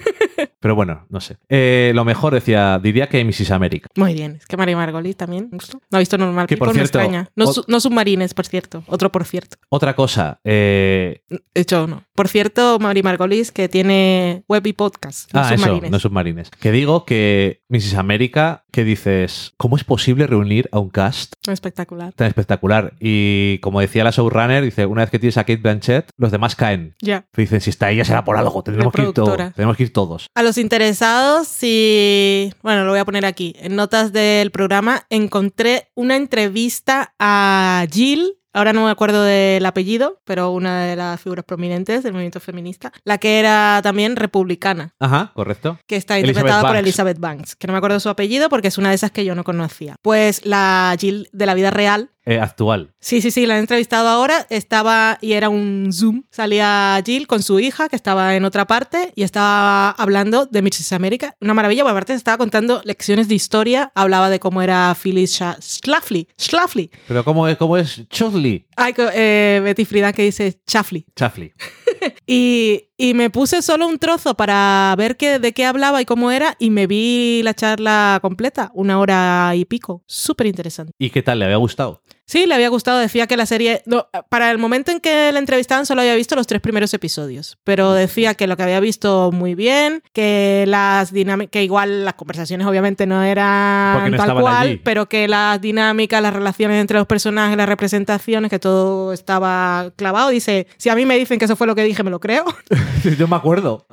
Pero bueno, no sé. Eh, lo mejor decía, diría que Mrs. America. Muy bien. Es que María Margolis también. No ha visto normal. Que, por no cierto, extraña. No, ot- su- no submarines, por cierto. Otro por cierto. Otra cosa. eh, hecho, no. Por cierto, María Margolis, que tiene web y podcast. No ah, submarines. eso, no submarines. Que digo que Mrs. America, que dices, ¿cómo es posible reunir a un cast Espectacular. tan espectacular. Y como decía la showrunner, dice, una vez que tienes a Kate Blanchett, los demás caen. Ya. Dicen, si está ella será por algo, tendremos que ir todos. Tenemos que ir todos. A los interesados, si. Bueno, lo voy a poner aquí. En notas del programa encontré una entrevista a Jill. Ahora no me acuerdo del apellido, pero una de las figuras prominentes del movimiento feminista, la que era también republicana, Ajá, correcto. que está Elizabeth interpretada por. Elizabeth Banks, que no me acuerdo su apellido porque es una de esas que yo no conocía. Pues la Jill de la vida real Eh, actual. Sí, sí, sí, la han entrevistado ahora. Estaba y era un Zoom. Salía Jill con su hija, que estaba en otra parte, y estaba hablando de Mrs. America. Una maravilla, porque aparte estaba contando lecciones de historia. Hablaba de cómo era Phyllis Schlafly. Schlafly. Pero ¿cómo es, cómo es Chudley? Ay, eh, Betty Friedan que dice Chaffly. Chaffley. Y, y me puse solo un trozo para ver qué, de qué hablaba y cómo era, y me vi la charla completa, una hora y pico. Súper interesante. ¿Y qué tal? ¿Le había gustado? Sí, le había gustado. Decía que la serie. no, para el momento en que la entrevistaban, solo había visto los tres primeros episodios. Pero decía que lo que había visto muy bien, que las dinámicas. que igual las conversaciones, obviamente, no eran no tal cual, allí. pero que las dinámicas, las relaciones entre los personajes, las representaciones, que todo estaba clavado. Dice: Si a mí me dicen que eso fue lo que dije, me lo creo. Yo me acuerdo.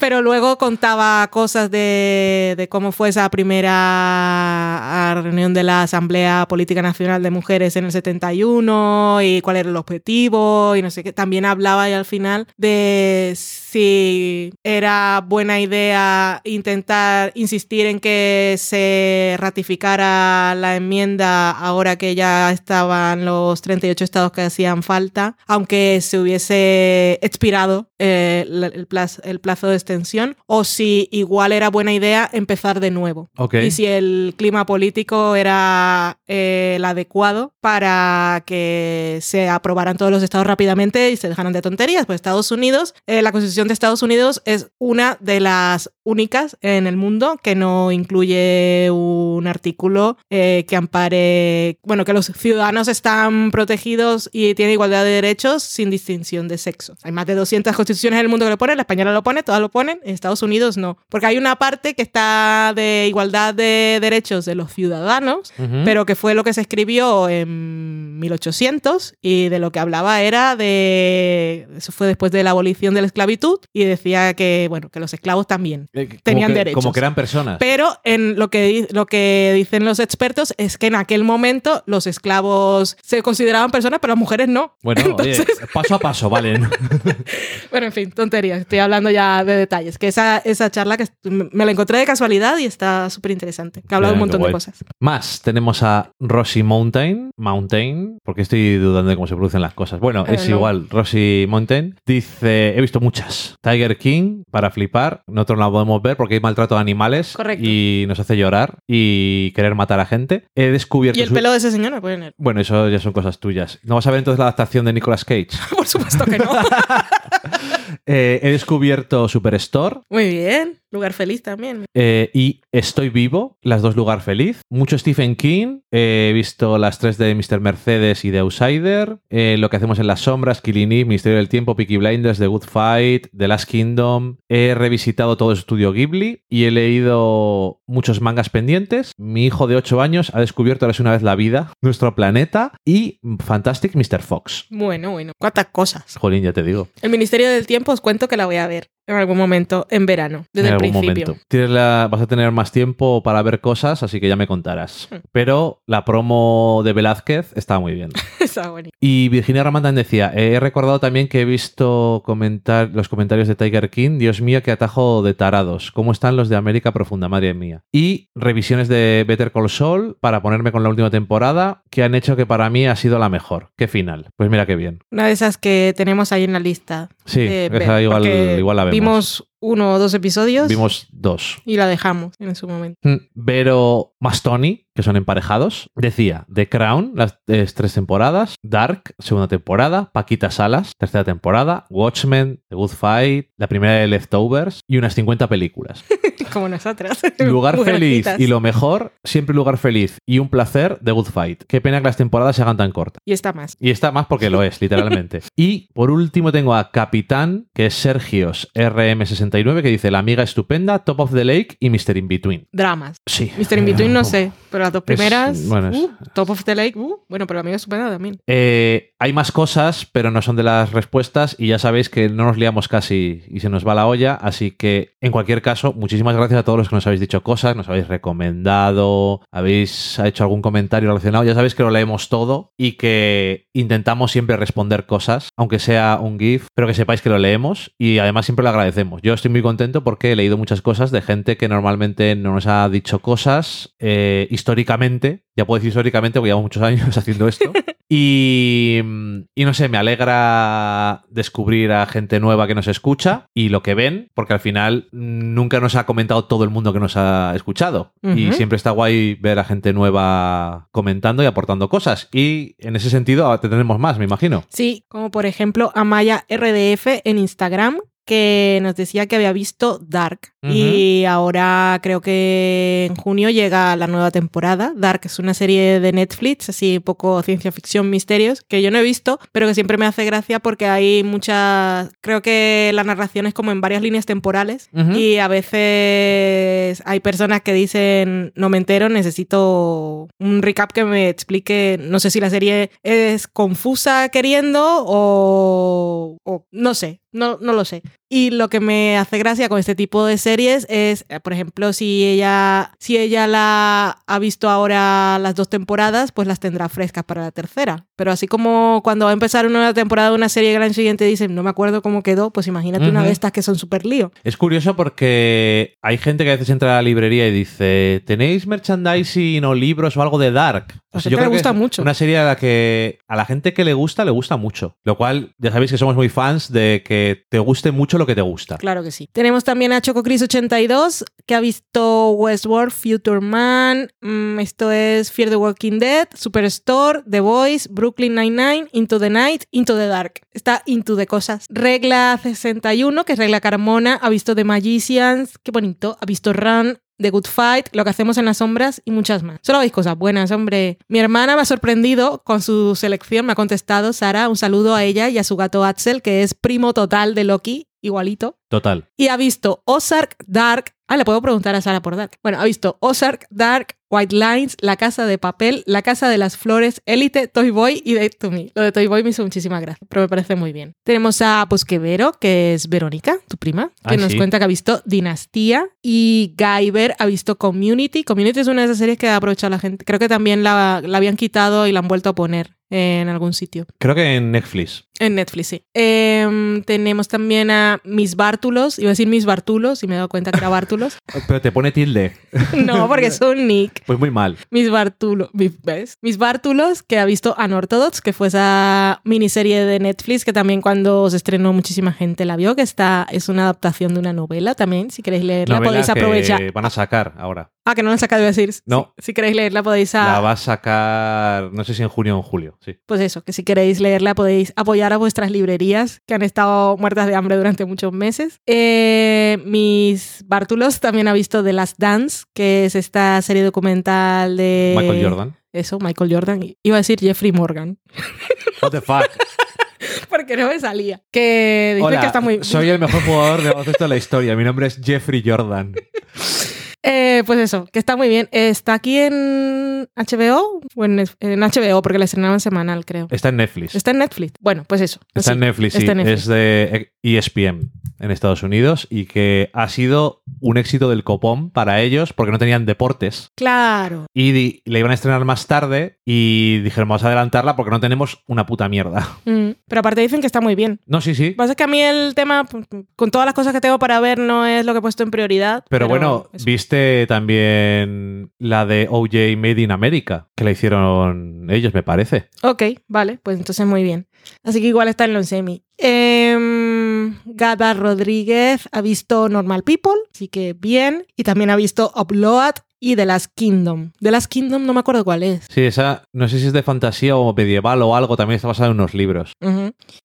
Pero luego contaba cosas de, de cómo fue esa primera ah, reunión de la Asamblea Política Nacional de Mujeres en el 71 y cuál era el objetivo y no sé qué. También hablaba y al final de si era buena idea intentar insistir en que se ratificara la enmienda ahora que ya estaban los 38 estados que hacían falta, aunque se hubiese expirado eh, el, plazo, el plazo de extensión, o si igual era buena idea empezar de nuevo. Ok. Y si el clima político era eh, el adecuado para que se aprobaran todos los estados rápidamente y se dejaran de tonterías. Pues Estados Unidos, eh, la Constitución de Estados Unidos es una de las únicas en el mundo que no incluye un artículo eh, que ampare, bueno, que los ciudadanos están protegidos y tienen igualdad de derechos sin distinción de sexo. Hay más de 200 constituciones en el mundo que lo ponen, la española lo pone, todas lo ponen, en Estados Unidos no. Porque hay una parte que está de igualdad de derechos de los ciudadanos, pero que fue lo que se escribió en 1800 y de lo que hablaba era de eso fue después de la abolición de la esclavitud y decía que bueno que los esclavos también Eh, tenían que- derechos. Como que eran personas. pero en lo que, lo que dicen los expertos es que en aquel momento los esclavos se consideraban personas, pero las mujeres no. Bueno, Entonces- oye, paso a paso, vale. Bueno, en fin, tonterías. Estoy hablando ya de detalles. Que esa, esa charla que me la encontré de casualidad y está súper interesante. Que habla de un montón de cosas. Más, tenemos a Rosy Mountain, Mountain, porque estoy dudando de cómo se producen las cosas. Bueno, Eh, es no. igual, Rosy Mountain dice, he visto muchas. Tiger King, para flipar, nosotros no la podemos ver porque hay maltrato de animales Correcto. y nos hace llorar y querer matar a gente. He descubierto... Y el su- pelo de ese señor me puede ver. Bueno, eso ya son cosas tuyas. ¿No vas a ver entonces la adaptación de Nicolas Cage? Por supuesto que no. Eh, he descubierto Superstore Muy bien. Lugar feliz también. eh, y Estoy Vivo, las dos lugar feliz. Mucho Stephen King. He visto las tres de Mr. Mercedes y de Outsider. eh, lo que hacemos en las sombras, Killing Eve, Misterio del Tiempo, Peaky Blinders, The Good Fight, The Last Kingdom. He revisitado todo el estudio Ghibli y he leído muchos mangas pendientes. Mi hijo de 8 años ha descubierto ahora sí una vez la vida, nuestro planeta y Fantastic Mr. Fox. Bueno, bueno. Cuántas cosas. Jolín, ya te digo. El Ministerio del Tiempo os cuento que la voy a ver en algún momento en verano, desde en el algún principio. momento. Tienes la- vas a tener más tiempo para ver cosas, así que ya me contarás. Hmm. Pero la promo de Velázquez está muy bien. Está bonito. Y Virginia Ramandan decía, he recordado también que he visto comentar los comentarios de Tiger King, Dios mío, qué atajo de tarados, cómo están los de América Profunda, madre mía. Y revisiones de Better Call Saul para ponerme con la última temporada, que han hecho que para mí ha sido la mejor. Qué final. Pues mira qué bien. Una de esas que tenemos ahí en la lista. Sí, de esa igual, igual la vemos. Vimos uno o dos episodios Vimos dos. y la dejamos en su momento. Mm, Vero Mastoni, que son emparejados, decía The Crown, las tres temporadas, Dark, segunda temporada, Paquita Salas, tercera temporada, Watchmen, The Good Fight, la primera de Leftovers y unas 50 películas. Como nosotras. Lugar feliz y lo mejor, siempre lugar feliz y un placer, The Good Fight. Qué pena que las temporadas se hagan tan cortas. Y está más. Y está más porque lo es, literalmente. y por último tengo a Capitán, que es Sergios RM69, que dice La amiga estupenda, Top of the Lake y Mr. In Between. Dramas. Sí. Mr. In Between no sé, pero las dos primeras. bueno, es- uh, Top of the Lake. uh, bueno, pero la amiga estupenda también. Eh, hay más cosas, pero no son de las respuestas y ya sabéis que no nos liamos casi y se nos va la olla, así que en cualquier caso, muchísimas gracias a todos los que nos habéis dicho cosas, nos habéis recomendado, habéis hecho algún comentario relacionado, ya sabéis que lo leemos todo y que intentamos siempre responder cosas, aunque sea un GIF, pero que sepáis que lo leemos y además siempre lo agradecemos. Yo estoy muy contento porque he leído muchas cosas de gente que normalmente no nos ha dicho cosas eh, históricamente, ya puedo decir históricamente porque llevamos muchos años haciendo esto. Y, y no sé, me alegra descubrir a gente nueva que nos escucha y lo que ven, porque al final mm, nunca nos ha comentado todo el mundo que nos ha escuchado. Y siempre está guay ver a gente nueva comentando y aportando cosas. Y en ese sentido tendremos más, me imagino. Sí, como por ejemplo Amaya RDF en Instagram, que nos decía que había visto Dark. Y ahora creo que en junio llega la nueva temporada. Dark es una serie de Netflix, así un poco ciencia ficción, misterios, que yo no he visto, pero que siempre me hace gracia porque hay muchas. Creo que la narración es como en varias líneas temporales. Y a veces hay personas que dicen, no me entero, necesito un recap que me explique, no sé si la serie es confusa queriendo o, o no sé, no, no lo sé. Y lo que me hace gracia con este tipo de series es, eh, por ejemplo, si ella, si ella la ha visto ahora las dos temporadas, pues las tendrá frescas para la tercera. Pero así como cuando va a empezar una nueva temporada de una serie que al año siguiente dicen, no me acuerdo cómo quedó, pues imagínate una de estas que son súper lío. Es curioso porque hay gente que a veces entra a la librería y dice, ¿tenéis merchandising o libros o algo de Dark? O sea, yo le creo que gusta es mucho. Una serie a la que a la gente que le gusta, le gusta mucho. Lo cual, ya sabéis que somos muy fans de que te guste mucho lo que te gusta. Claro que sí. Tenemos también a ChocoCris82, que ha visto Westworld, Future Man, mm, esto es Fear the Walking Dead, Superstore, The Voice, Brooklyn Nine-Nine, Into the Night, Into the Dark. Está into de cosas. Regla 61, que es regla Carmona, ha visto The Magicians, qué bonito, ha visto Run, The Good Fight, Lo que hacemos en las sombras y muchas más. Solo veis cosas buenas, hombre. Mi hermana me ha sorprendido con su selección, me ha contestado, Sara, un saludo a ella y a su gato Axel, que es primo total de Loki, igualito. Total. Y ha visto Ozark, Dark. Ah, le puedo preguntar a Sara por Dark. Bueno, ha visto Ozark, Dark, White Lines, La Casa de Papel, La Casa de las Flores, Élite, Toy Boy y Date to Me. Lo de Toy Boy me hizo muchísima gracia, pero me parece muy bien. Tenemos a Posquevero, que es Verónica, tu prima, que Ah, nos sí. cuenta que ha visto Dinastía y Guyver ha visto Community. Community es una de esas series que ha aprovechado la gente. Creo que también la, la habían quitado y la han vuelto a poner en algún sitio. Creo que en Netflix. En Netflix, sí. Em, tenemos también a Mis Bártulos. Iba a decir Mis Bartulos y me he dado cuenta que era Bártulos. Pero te pone tilde. no, porque es un nick. Pues muy mal. Mis Bartulos. ¿Ves? Mis Bártulos, que ha visto Unorthodox, que fue esa miniserie de Netflix que también cuando se estrenó muchísima gente la vio, que está, es una adaptación de una novela también. Si queréis leerla, Novela podéis que aprovechar. van a sacar ahora. Ah, que no la han sacado, iba a decir. No. Si, si queréis leerla, podéis a- La va a sacar, no sé si en junio o en julio. Sí. Pues eso, que si queréis leerla podéis apoyar a vuestras librerías que han estado muertas de hambre durante muchos meses. Eh, mis Bártulos también ha visto The Last Dance, que es esta serie documental de... Michael Jordan. Eso, Michael Jordan. Iba a decir Jeffrey Morgan, What the fuck. porque no me salía. Que dice que está muy... soy el mejor jugador de baloncesto de la historia. Mi nombre es Jeffrey Jordan. Eh, pues eso, que está muy bien. Está aquí en HBO o en, HBO, porque la estrenaron semanal, creo. Está en Netflix. Está en Netflix. Bueno, pues eso. Está así. en Netflix, sí. está en Netflix. Es de ESPN en Estados Unidos y que ha sido un éxito del copón para ellos porque no tenían deportes Claro. y di- la iban a estrenar más tarde y dijeron vamos a adelantarla porque no tenemos una puta mierda. Mm, Pero aparte dicen que está muy bien. No, sí, sí. Lo que pasa es que a mí el tema, con todas las cosas que tengo para ver, no es lo que he puesto en prioridad. Pero, bueno, eso. También la de OJ Made in America, que la hicieron ellos, me parece. Ok, vale, pues entonces muy bien. Así que igual está en los semi. Em, Gada Rodríguez ha visto Normal People, así que bien. Y también ha visto Upload y The Last Kingdom. The Last Kingdom no me acuerdo cuál es. Sí, esa, no sé si es de fantasía o medieval o algo, también está basada en unos libros.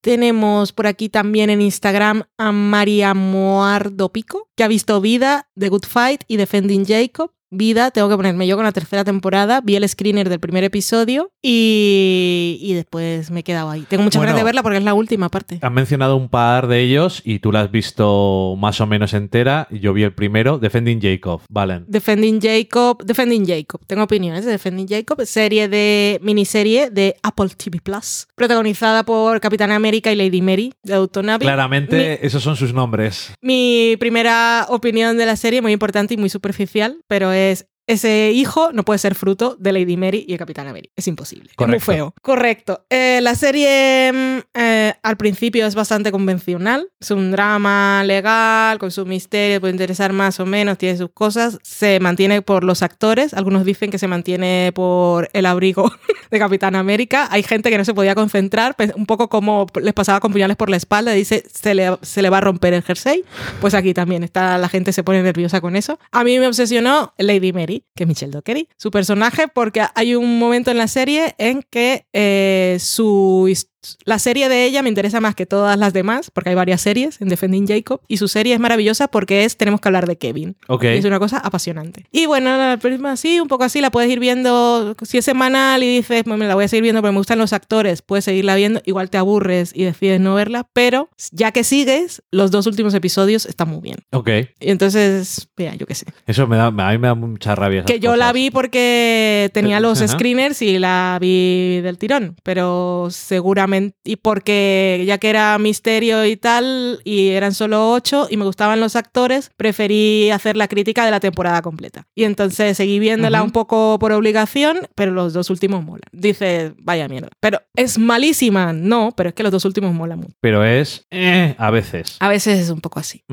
Tenemos por aquí también en Instagram a María Moardo Pico, que ha visto Vida, The Good Fight y Defending Jacob. Vida, tengo que ponerme yo con la tercera temporada. Vi el screener del primer episodio y, y después me he quedado ahí. Tengo muchas Bueno. ganas de verla porque es la última parte. Han mencionado un par de ellos y tú la has visto más o menos entera. Yo vi el primero, Defending Jacob, Valen. Defending Jacob, Defending Jacob. Tengo opiniones de Defending Jacob, serie de miniserie de Apple TV Plus, protagonizada por Capitana América y Lady Mary de Autonavi. Claramente, esos son sus nombres. Mi primera opinión de la serie, muy importante y muy superficial, pero es ese hijo no puede ser fruto de Lady Mary y el Capitán América. Es imposible. Es Correcto. muy feo. Correcto. Eh, la serie mm, eh, al principio es bastante convencional. Es un drama legal, con su misterio, puede interesar más o menos, tiene sus cosas. Se mantiene por los actores. Algunos dicen que se mantiene por el abrigo de Capitán América. Hay gente que no se podía concentrar, pues, un poco como les pasaba con puñales por la espalda. Dice, se le, va a romper el jersey. Pues aquí también está, la gente se pone nerviosa con eso. A mí me obsesionó Lady Mary, que es Michelle Dockery, su personaje, porque hay un momento en la serie en que eh, su, his- la serie de ella me interesa más que todas las demás, porque hay varias series en Defending Jacob, y su serie es maravillosa porque es Tenemos que hablar de Kevin. Ok. Y es una cosa apasionante. Y bueno, la película sí, un poco así, la puedes ir viendo, si es semanal y dices, "Bueno, me la voy a seguir viendo porque me gustan los actores, puedes seguirla viendo, igual te aburres y decides no verla, pero ya que sigues, los dos últimos episodios están muy bien. Ok. Y entonces, mira, yo qué sé. Eso me da, a mí me da mucha rabia. Que yo la cosas. vi porque tenía los Ajá. screeners y la vi del tirón, pero seguramente, y porque ya que era misterio y tal, y eran solo ocho y me gustaban los actores, preferí hacer la crítica de la temporada completa. Y entonces seguí viéndola un poco por obligación, pero los dos últimos molan. Dice, vaya mierda. Pero es malísima, no, pero es que los dos últimos molan mucho. Pero es eh, a veces. A veces es un poco así.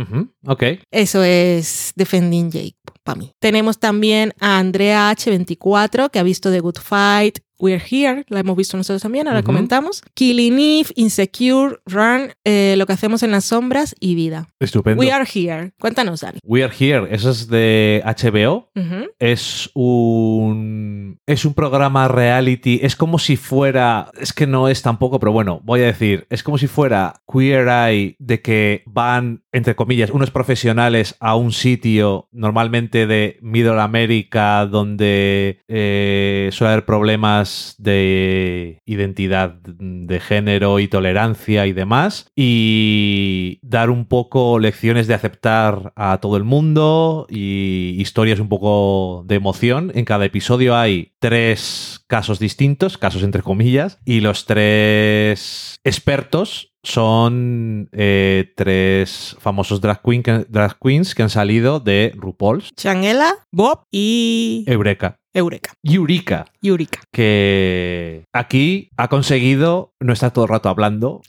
Ok. Eso es Defending Jake para mí. Tenemos también a Andrea H24, que ha visto The Good Fight, We're Here, la hemos visto nosotros también, ahora comentamos. Killing Eve, Insecure, Run, eh, Lo que hacemos en las sombras y Vida. Estupendo. We Are Here. Cuéntanos, Dani. We Are Here. Eso es de HBO. Es un. Es un programa reality. Es como si fuera. Es que no es tampoco, pero bueno, voy a decir. Es como si fuera Queer Eye de que van, entre comillas, unos profesionales a un sitio, normalmente de Middle America, donde eh, suele haber problemas de identidad de género y tolerancia y demás. Y dar un poco lecciones de aceptar a todo el mundo y historias un poco de emoción. En cada episodio hay tres casos distintos, casos entre comillas, y los tres expertos son eh, tres famosos drag, queen que- drag queens que han salido de RuPaul's. Changela, Bob y Eureka. Eureka. Eureka, Eureka. que aquí ha conseguido no estar todo el rato hablando,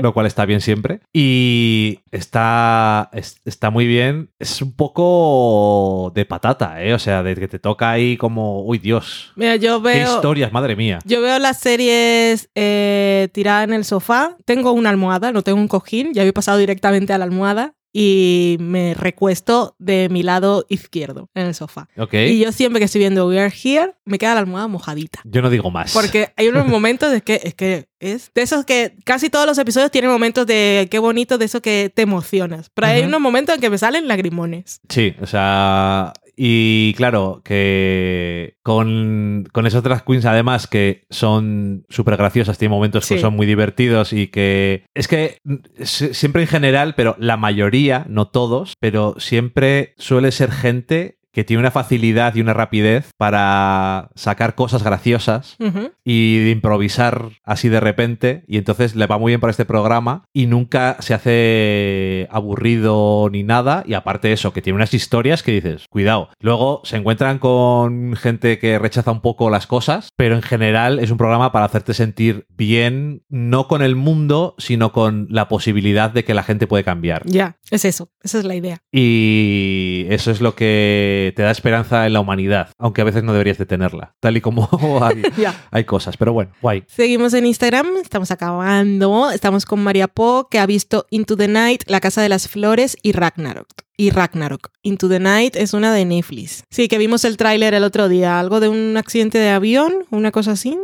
lo cual está bien siempre. Y está, es- está muy bien. Es un poco de patata, ¿eh? O sea, de que te toca ahí como, uy Dios, Mira, yo qué veo... historias, madre mía. Yo veo las series eh, tiradas en el sofá. Tengo una almohada, no tengo un cojín. Ya había pasado directamente a la almohada y me recuesto de mi lado izquierdo en el sofá. Y yo siempre que estoy viendo We Are Here, me queda la almohada mojadita. Yo no digo más. Porque hay unos momentos de que es que es de esos que casi todos los episodios tienen momentos de qué bonito, de eso que te emocionas. Pero hay unos momentos en que me salen lagrimones. Sí, o sea, y claro, que con, con esas drag queens además que son súper graciosas, tienen momentos que son muy divertidos y que es que mm, si- siempre en general, pero la mayoría, no todos, pero siempre suele ser gente que tiene una facilidad y una rapidez para sacar cosas graciosas y de improvisar así de repente y entonces le va muy bien para este programa y nunca se hace aburrido ni nada y aparte eso, que tiene unas historias que dices, cuidado. Luego se encuentran con gente que rechaza un poco las cosas, pero en general es un programa para hacerte sentir bien, no con el mundo, sino con la posibilidad de que la gente puede cambiar. Ya, es eso. Esa es la idea. Y eso es lo que te da esperanza en la humanidad, aunque a veces no deberías de tenerla, tal y como hay, hay cosas, pero bueno, guay. Seguimos en Instagram, estamos acabando. Estamos con María Po, que ha visto Into the Night, La Casa de las Flores y Ragnarok. Y Ragnarok. Into the Night es una de Netflix. Sí, que vimos el tráiler el otro día. Algo de un accidente de avión, una cosa así.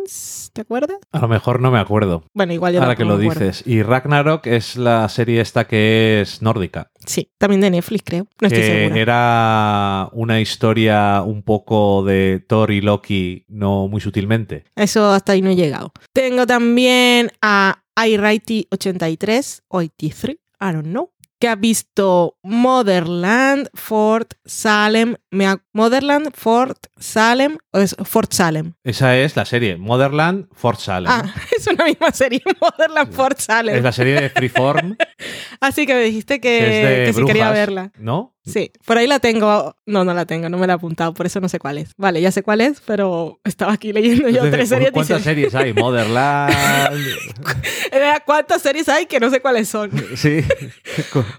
¿Te acuerdas? A lo mejor no me acuerdo. Bueno, igual yo Ahora que lo acuerdo. dices. Y Ragnarok es la serie esta que es nórdica. Sí, también de Netflix, creo. No estoy que segura. era una historia un poco de Thor y Loki, no muy sutilmente. Eso hasta ahí no he llegado. Tengo también a iRighty83 o 83, I don't know, que ha visto Motherland, Fort Salem, me ha- Motherland, Fort Salem, o es Fort Salem. Esa es la serie Motherland Fort Salem. Ah, es una misma serie, Motherland, Fort Salem. Es la serie de Freeform, Así que me dijiste que, si quería verla. ¿no? Sí, por ahí la tengo. No, no la tengo, no me la he apuntado, por eso no sé cuál es. Vale, ya sé cuál es, pero estaba aquí leyendo yo tres series. ¿Cuántas series hay? Motherland. ¿Cuántas series hay que no sé cuáles son? sí.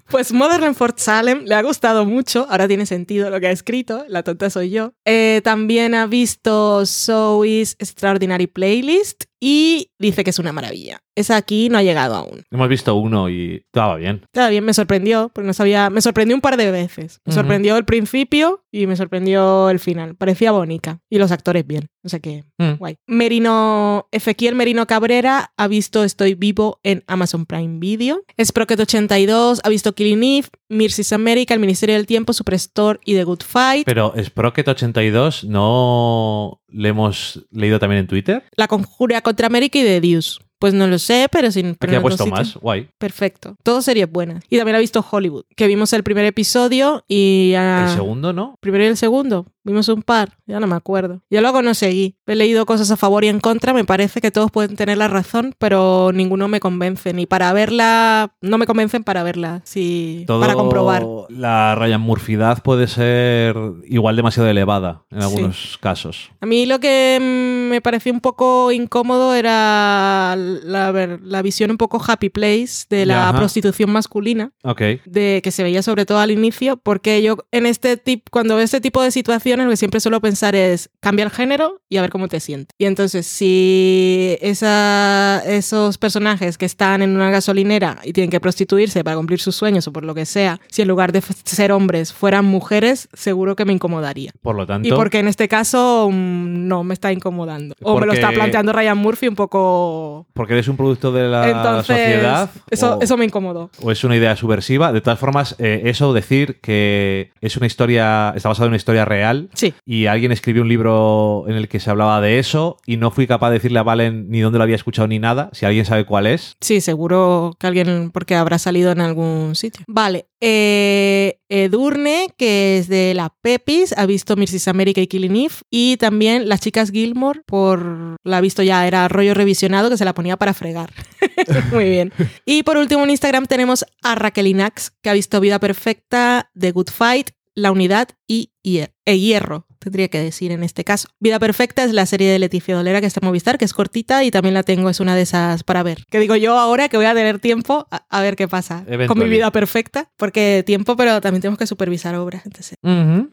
Pues Motherland Fort Salem le ha gustado mucho, ahora tiene sentido lo que ha escrito, la tonta soy yo. Eh, también ha visto Zoe's Extraordinary Playlist y dice que es una maravilla. Esa aquí no ha llegado aún. Hemos visto uno y estaba bien. Estaba bien, me sorprendió, porque no sabía, me sorprendió un par de veces. Me sorprendió el principio y me sorprendió el final. Parecía bonita y los actores bien. O sea que Mm. guay. Merino, Ezequiel Merino Cabrera ha visto Estoy Vivo en Amazon Prime Video. Sprocket82 ha visto Killing Eve, Mirsis America, El Ministerio del Tiempo, Superstore y The Good Fight. Pero Sprocket82 no le hemos leído también en Twitter. La Conjura contra América y The Deuce. Pues no lo sé, pero sin. pero Aquí ha puesto más. Guay. Perfecto. Todo series buenas. Y también ha visto Hollywood, que vimos el primer episodio y... El segundo, ¿no? Primero y el segundo. Vimos un par, ya no me acuerdo. Ya luego no seguí. He leído cosas a favor y en contra. Me parece que todos pueden tener la razón, pero ninguno me convence. Ni para verla, no me convencen para verla, sí, Todo para comprobar. La Ryan Murphydad puede ser igual demasiado elevada en Sí. algunos casos. A mí lo que mm, me pareció un poco incómodo era la, ver- la visión un poco happy place de la Ajá. prostitución masculina. Ok. de que se veía sobre todo al inicio, porque yo en este tip, cuando veo este tipo de situaciones, lo que siempre suelo pensar es cambia el género y a ver cómo te sientes. Y entonces, si esa, esos personajes que están en una gasolinera y tienen que prostituirse para cumplir sus sueños o por lo que sea, si en lugar de ser hombres fueran mujeres, seguro que me incomodaría. Por lo tanto, Y porque en este caso mm, no me está incomodando. O me lo está planteando Ryan Murphy un poco... porque eres un producto de la Entonces, sociedad. eso, o- eso me incomodó. o es una idea subversiva. De todas formas, eh, eso decir que es una historia, está basado en una historia real Sí. y alguien escribió un libro en el que se hablaba de eso y no fui capaz de decirle a Valen ni dónde lo había escuchado ni nada. Si alguien sabe cuál es, Sí, seguro que alguien, porque habrá salido en algún sitio. Vale. Eh, Edurne, que es de la Pepis, ha visto Mrs. America y Killing Eve. Y también las chicas Gilmore, por la ha visto ya, era rollo revisionado que se la ponía para fregar. Muy bien. Y por último en Instagram tenemos a Raquelinax, que ha visto Vida Perfecta, The Good Fight, La Unidad y e Hierro. Tendría que decir en este caso. Vida Perfecta es la serie de Leticia Dolera que está en Movistar, que es cortita y también la tengo, es una de esas para ver. Que digo yo ahora que voy a tener tiempo a, a ver qué pasa con mi vida perfecta, porque tiempo, pero también tenemos que supervisar obras. Entonces,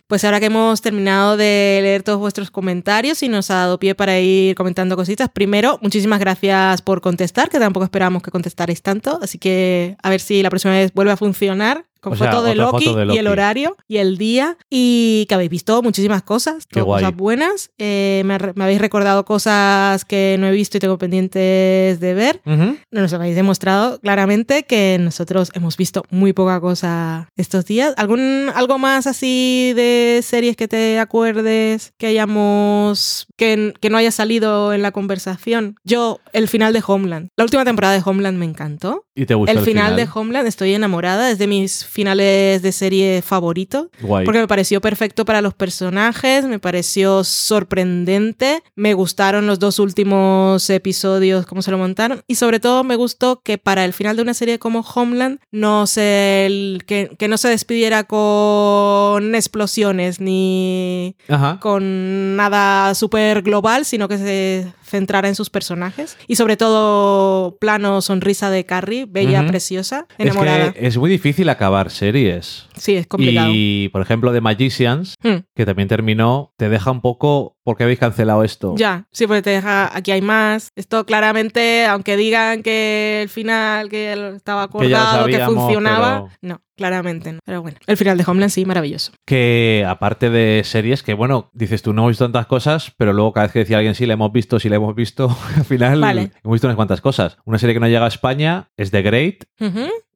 pues ahora que hemos terminado de leer todos vuestros comentarios y nos ha dado pie para ir comentando cositas, primero, muchísimas gracias por contestar, que tampoco esperábamos que contestarais tanto, así que a ver si la próxima vez vuelve a funcionar con O sea, foto, de Loki, foto de y el Loki. horario y el día y que habéis visto muchísimas cosas, Qué todo cosas buenas, Eh, me, me habéis recordado cosas que no he visto y tengo pendientes de ver. Ujú. Nos habéis demostrado claramente que nosotros hemos visto muy poca cosa estos días. ¿Algún, ¿Algo más así de series que te acuerdes que hayamos. que, que no haya salido en la conversación? Yo, el final de Homeland. La última temporada de Homeland me encantó. Y te gustó El el, final, de Homeland, estoy enamorada, es de mis finales de serie favorito. Guay. Porque me pareció perfecto para los personajes, me pareció sorprendente, me gustaron los dos últimos episodios, cómo se lo montaron, y sobre todo me gustó que para el final de una serie como Homeland no se, el- que, que no se despidiera con explosiones ni Ajá. con nada súper global, sino que se centrara en sus personajes. Y sobre todo, plano sonrisa de Carrie, bella, preciosa, Es enamorada. que es muy difícil acabar series. Sí, es complicado. Y, por ejemplo, The Magicians, Hmm. que también terminó, te deja un poco, ¿por qué habéis cancelado esto? Ya, sí, porque te deja, aquí hay más. Esto claramente, aunque digan que el final, que estaba acordado, que, funcionaba, pero- no, claramente no. Pero bueno, el final de Homeland sí, maravilloso. Que aparte de series, que bueno, dices tú, no hemos visto tantas cosas, pero luego cada vez que decía alguien sí, la hemos visto, sí, la hemos visto, al final Vale. hemos visto unas cuantas cosas. Una serie que no llega a España es The Great,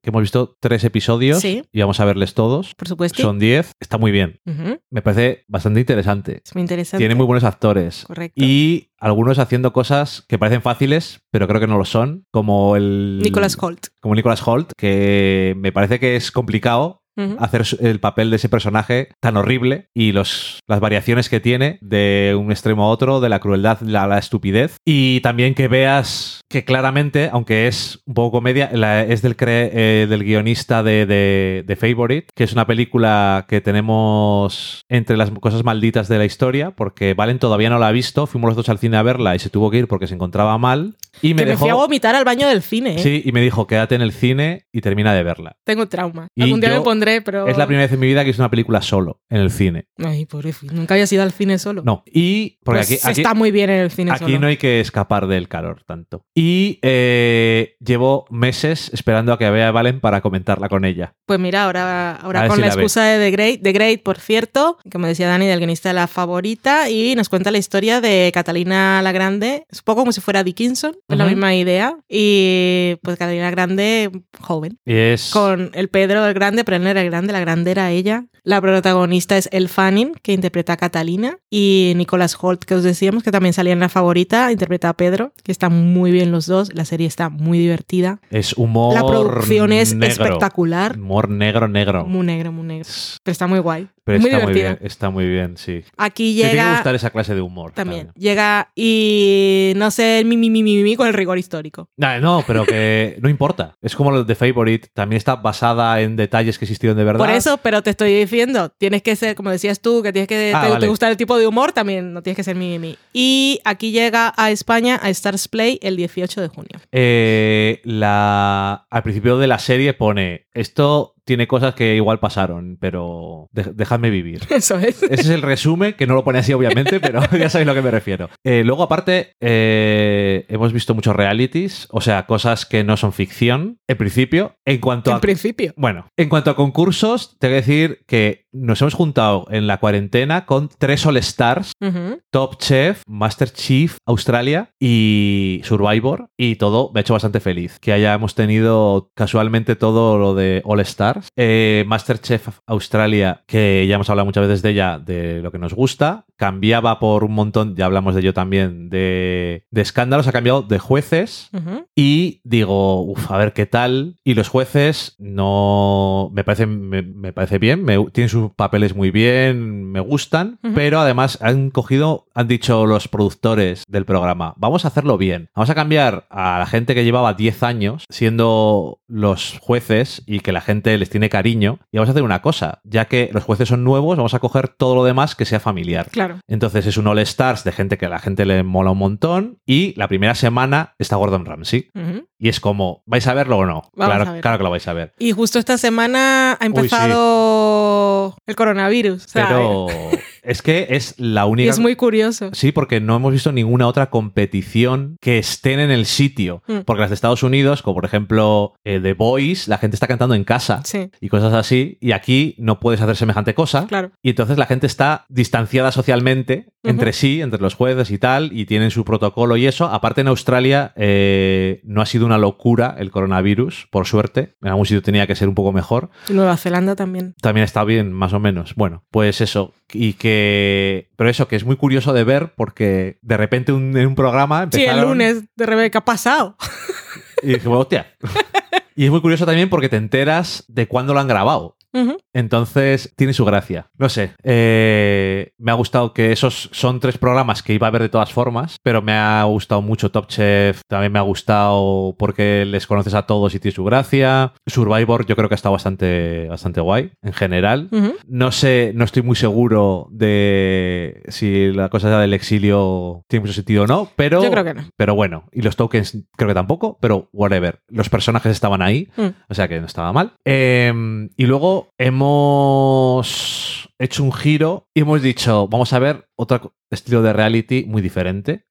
que hemos visto tres episodios Sí. y vamos a verles todos. por supuesto. Son diez, está muy bien. Me parece bastante interesante. Es muy interesante. Tiene muy buenos actores. Correcto. Y algunos haciendo cosas que parecen fáciles, pero creo que no lo son, como el... Nicholas Holt. Como Nicholas Holt, que me parece que es complicado Hacer el papel de ese personaje tan horrible y los, las variaciones que tiene de un extremo a otro, de la crueldad, la, la estupidez. Y también que veas que claramente, aunque es un poco comedia, es del, cre- eh, del guionista de, de, de Favorite, que es una película que tenemos entre las cosas malditas de la historia, porque Valen todavía no la ha visto, fuimos los dos al cine a verla y se tuvo que ir porque se encontraba mal. Y me que me fui a vomitar al baño del cine. ¿eh? Sí, y me dijo, quédate en el cine y termina de verla. Tengo trauma. Y Algún día yo- me pondré, pero. Es la primera vez en mi vida que hice una película solo en el cine. Ay, pobrecito. Nunca había ido al cine solo. No, y porque Pues aquí, aquí, está muy bien en el cine aquí solo. no hay que escapar del calor tanto. Y eh, llevo meses esperando a que vea Valen para comentarla con ella. Pues mira, ahora, ahora con si la la excusa de The Great, The Great, por cierto, como decía Dani, del guionista de la favorita, y nos cuenta la historia de Catalina la Grande. Es un poco como si fuera Dickinson, la misma idea. Y pues Catalina Grande, joven. Y es... Con el Pedro el Grande, pero él no era el grande, la grande era ella. La protagonista es Elle Fanning, que interpreta a Catalina, y Nicholas Holt, que os decíamos que también salía en la favorita, interpreta a Pedro, que están muy bien los dos. La serie está muy divertida. Es humor La producción es negro. espectacular. Humor negro, negro. Muy negro, muy negro. Pero está muy guay. Pero muy está muy bien, está muy bien, sí. Aquí Te tiene que llega gustar esa clase de humor. también. Llega y no sé, mi, mi, mi, mi, mi, con el rigor histórico. Nah, no, pero que no importa. Es como lo de Favorite, también está basada en detalles que existieron de verdad. Por eso, pero te estoy diciendo, tienes que ser, como decías tú, que tienes que Ah, te, vale. te gusta el tipo de humor, también no tienes que ser mi, mi, mi. Y aquí llega a España a Stars Play el 18 de junio. Eh, la, al principio de la serie pone, esto tiene cosas que igual pasaron, pero de- dejadme vivir. Eso es. Ese es el resumen, que no lo pone así obviamente, pero ya sabéis a lo que me refiero. Eh, luego, aparte, eh, hemos visto muchos realities, o sea, cosas que no son ficción, en principio. En cuanto En a... principio. Bueno, en cuanto a concursos, tengo que decir que nos hemos juntado en la cuarentena con tres All Stars. Top Chef, Master Chief Australia y Survivor, y todo me ha hecho bastante feliz. Que hayamos tenido casualmente todo lo de All Stars. Eh, Masterchef Australia, que ya hemos hablado muchas veces de ella, de lo que nos gusta. Cambiaba por un montón, ya hablamos de ello también, de, de escándalos, ha cambiado de jueces. Y digo, uff, a ver qué tal. Y los jueces no. Me parece, me, me parece bien, me- tienen sus papeles muy bien, me gustan. Pero además han cogido, han dicho los productores del programa, vamos a hacerlo bien. Vamos a cambiar a la gente que llevaba 10 años siendo los jueces y que la gente les tiene cariño. Y vamos a hacer una cosa, ya que los jueces son nuevos, vamos a coger todo lo demás que sea familiar. Claro. Entonces es un All Stars de gente que a la gente le mola un montón. Y la primera semana está Gordon Ramsay. Y es como, ¿vais a verlo o no? Vamos claro, a verlo. claro que lo vais a ver. Y justo esta semana ha sí. empezado el coronavirus. Pero es que es la y única. es muy curioso. Sí, porque no hemos visto ninguna otra competición que estén en el sitio. Mm. Porque las de Estados Unidos, como por ejemplo eh, The Voice, la gente está cantando en casa Sí, y cosas así. Y aquí no puedes hacer semejante cosa. claro. Y entonces la gente está distanciada socialmente entre sí, entre los jueces y tal, y tienen su protocolo y eso. Aparte en Australia eh, no ha sido una locura el coronavirus, por suerte. En algún sitio tenía que ser un poco mejor. Nueva Zelanda también. También está bien, más o menos. Bueno, pues eso. Y que... Pero eso, que es muy curioso de ver porque de repente un- en un programa Sí, empezaron... el lunes de Rebeca ha pasado. Y dije, bueno, hostia. y es muy curioso también porque te enteras de cuándo lo han grabado. Entonces tiene su gracia. No sé, eh, me ha gustado que esos son tres programas que iba a ver de todas formas, pero me ha gustado mucho Top Chef, también me ha gustado porque les conoces a todos y tiene su gracia. Survivor yo creo que está bastante, bastante guay en general. No sé, no estoy muy seguro de si la cosa del exilio tiene mucho sentido o no, pero... Yo creo que no. Pero bueno, y los tokens creo que tampoco, pero whatever. Los personajes estaban ahí, Mm. o sea que no estaba mal. Eh, y luego hemos hecho un giro y hemos dicho, vamos a ver otro estilo de reality muy diferente.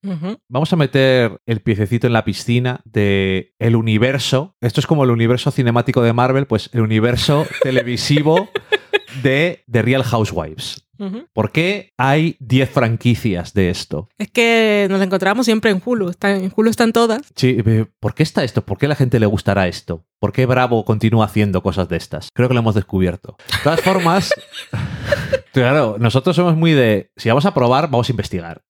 Vamos a meter el piececito en la piscina de el universo. Esto es como el universo cinemático de Marvel, pues el universo televisivo de The Real Housewives. ¿Por qué hay 10 franquicias de esto? Es que nos encontramos siempre en Hulu. Están, en Hulu están todas. Sí, eh, ¿por qué está esto? ¿Por qué a la gente le gustará esto? ¿Por qué Bravo continúa haciendo cosas de estas? Creo que lo hemos descubierto. De todas formas, claro, nosotros somos muy de, si vamos a probar, vamos a investigar.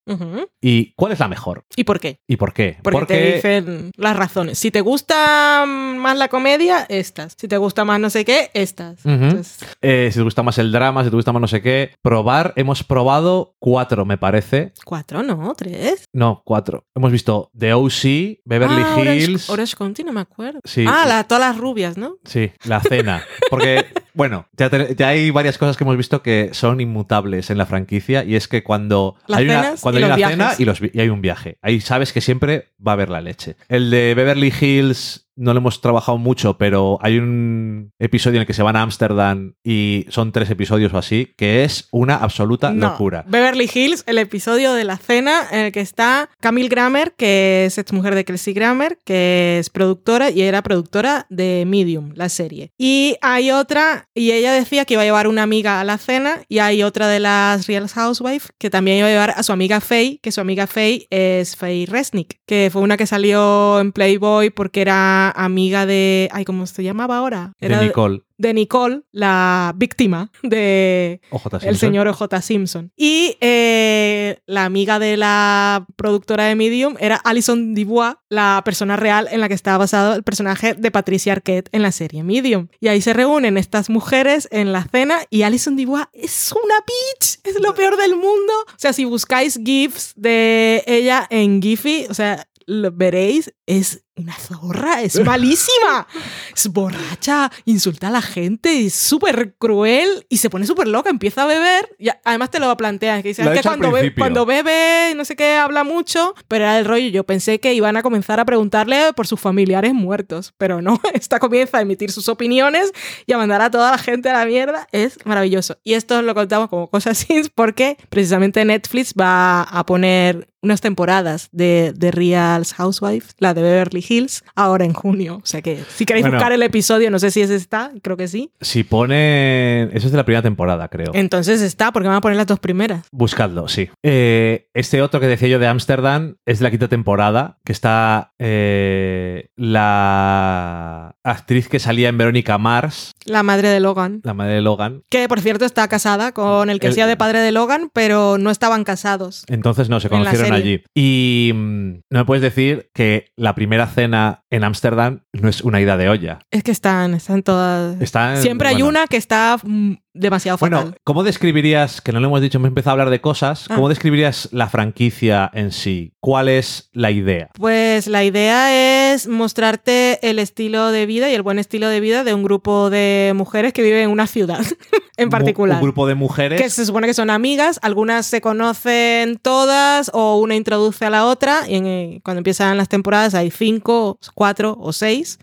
¿Y cuál es la mejor? ¿Y por qué? ¿Y por qué? Porque, te dicen las razones. Si te gusta más la comedia, estas. Si te gusta más no sé qué, estas. Entonces, eh, si te gusta más el drama, si te gusta más no sé qué, probar, hemos probado cuatro, me parece. cuatro, no, tres. No, cuatro. Hemos visto The O.C., Beverly ah, Orange- Hills. Orange, County, no me acuerdo. Sí. Ah, la, todas las rubias, ¿no? Sí, la cena. Porque Bueno, ya, te- ya hay varias cosas que hemos visto que son inmutables en la franquicia y es que cuando Las hay una, cuando hay una cena y, los y hay un viaje, ahí sabes que siempre va a haber la leche. El de Beverly Hills no lo hemos trabajado mucho, pero hay un episodio en el que se van a Ámsterdam y son tres episodios o así, que es una absoluta No. locura. Beverly Hills, el episodio de la cena en el que está Camille Grammer, que es exmujer de Kelsey Grammer, que es productora y era productora de Medium, la serie. Y hay otra, y ella decía que iba a llevar una amiga a la cena, y hay otra de las Real Housewives que también iba a llevar a su amiga Faye, que su amiga Faye es Faye Resnick, que fue una que salió en Playboy porque era amiga de... Ay, ¿cómo se llamaba ahora? De Era Nicole. de Nicole, la víctima de el señor OJ Simpson. Y eh, la amiga de la productora de Medium era Alison Dubois, la persona real en la que estaba basado el personaje de Patricia Arquette en la serie Medium. Y ahí se reúnen estas mujeres en la cena y Alison Dubois es una bitch, es lo peor del mundo. O sea, si buscáis GIFs de ella en Giphy, o sea, lo veréis, es una zorra, es malísima. Es borracha, insulta a la gente, es súper cruel y se pone súper loca, empieza a beber. Y además te lo plantean, que dice, Lo ha "Es que cuando, be- cuando bebe, no sé qué, habla mucho, pero era el rollo. Yo pensé que iban a comenzar a preguntarle por sus familiares muertos, pero no, esta comienza a emitir sus opiniones y a mandar a toda la gente a la mierda. Es maravilloso. Y esto lo contamos como cosas así porque precisamente Netflix va a poner unas temporadas de, de Real Housewives, la de Beverly Hills, ahora en junio. O sea que si queréis Bueno. buscar el episodio, no sé si ese está, creo que sí. Si pone... Eso es de la primera temporada, creo. Entonces está, porque van a poner las dos primeras. Buscadlo, sí. Eh, este otro que decía yo de Ámsterdam es de la quinta temporada, que está eh, la actriz que salía en Verónica Mars, La madre de Logan. la madre de Logan. Que por cierto está casada con el que El- hacía de padre de Logan, pero no estaban casados. Entonces no, se conocieron allí. Y mm, no me puedes decir que la primera cena en Ámsterdam no es una ida de olla. Es que están, están todas. Está, Siempre hay bueno. una que está mm, demasiado fatal. Bueno, ¿cómo describirías, que no lo hemos dicho, hemos empezado a hablar de cosas, Ah. ¿cómo describirías la franquicia en sí? ¿Cuál es la idea? Pues la idea es mostrarte el estilo de vida y el buen estilo de vida de un grupo de mujeres que viven en una ciudad en particular. Un grupo de mujeres. Que se supone que son amigas, algunas se conocen todas o una introduce a la otra y en- eh, cuando empiezan las temporadas hay cinco, cuatro o seis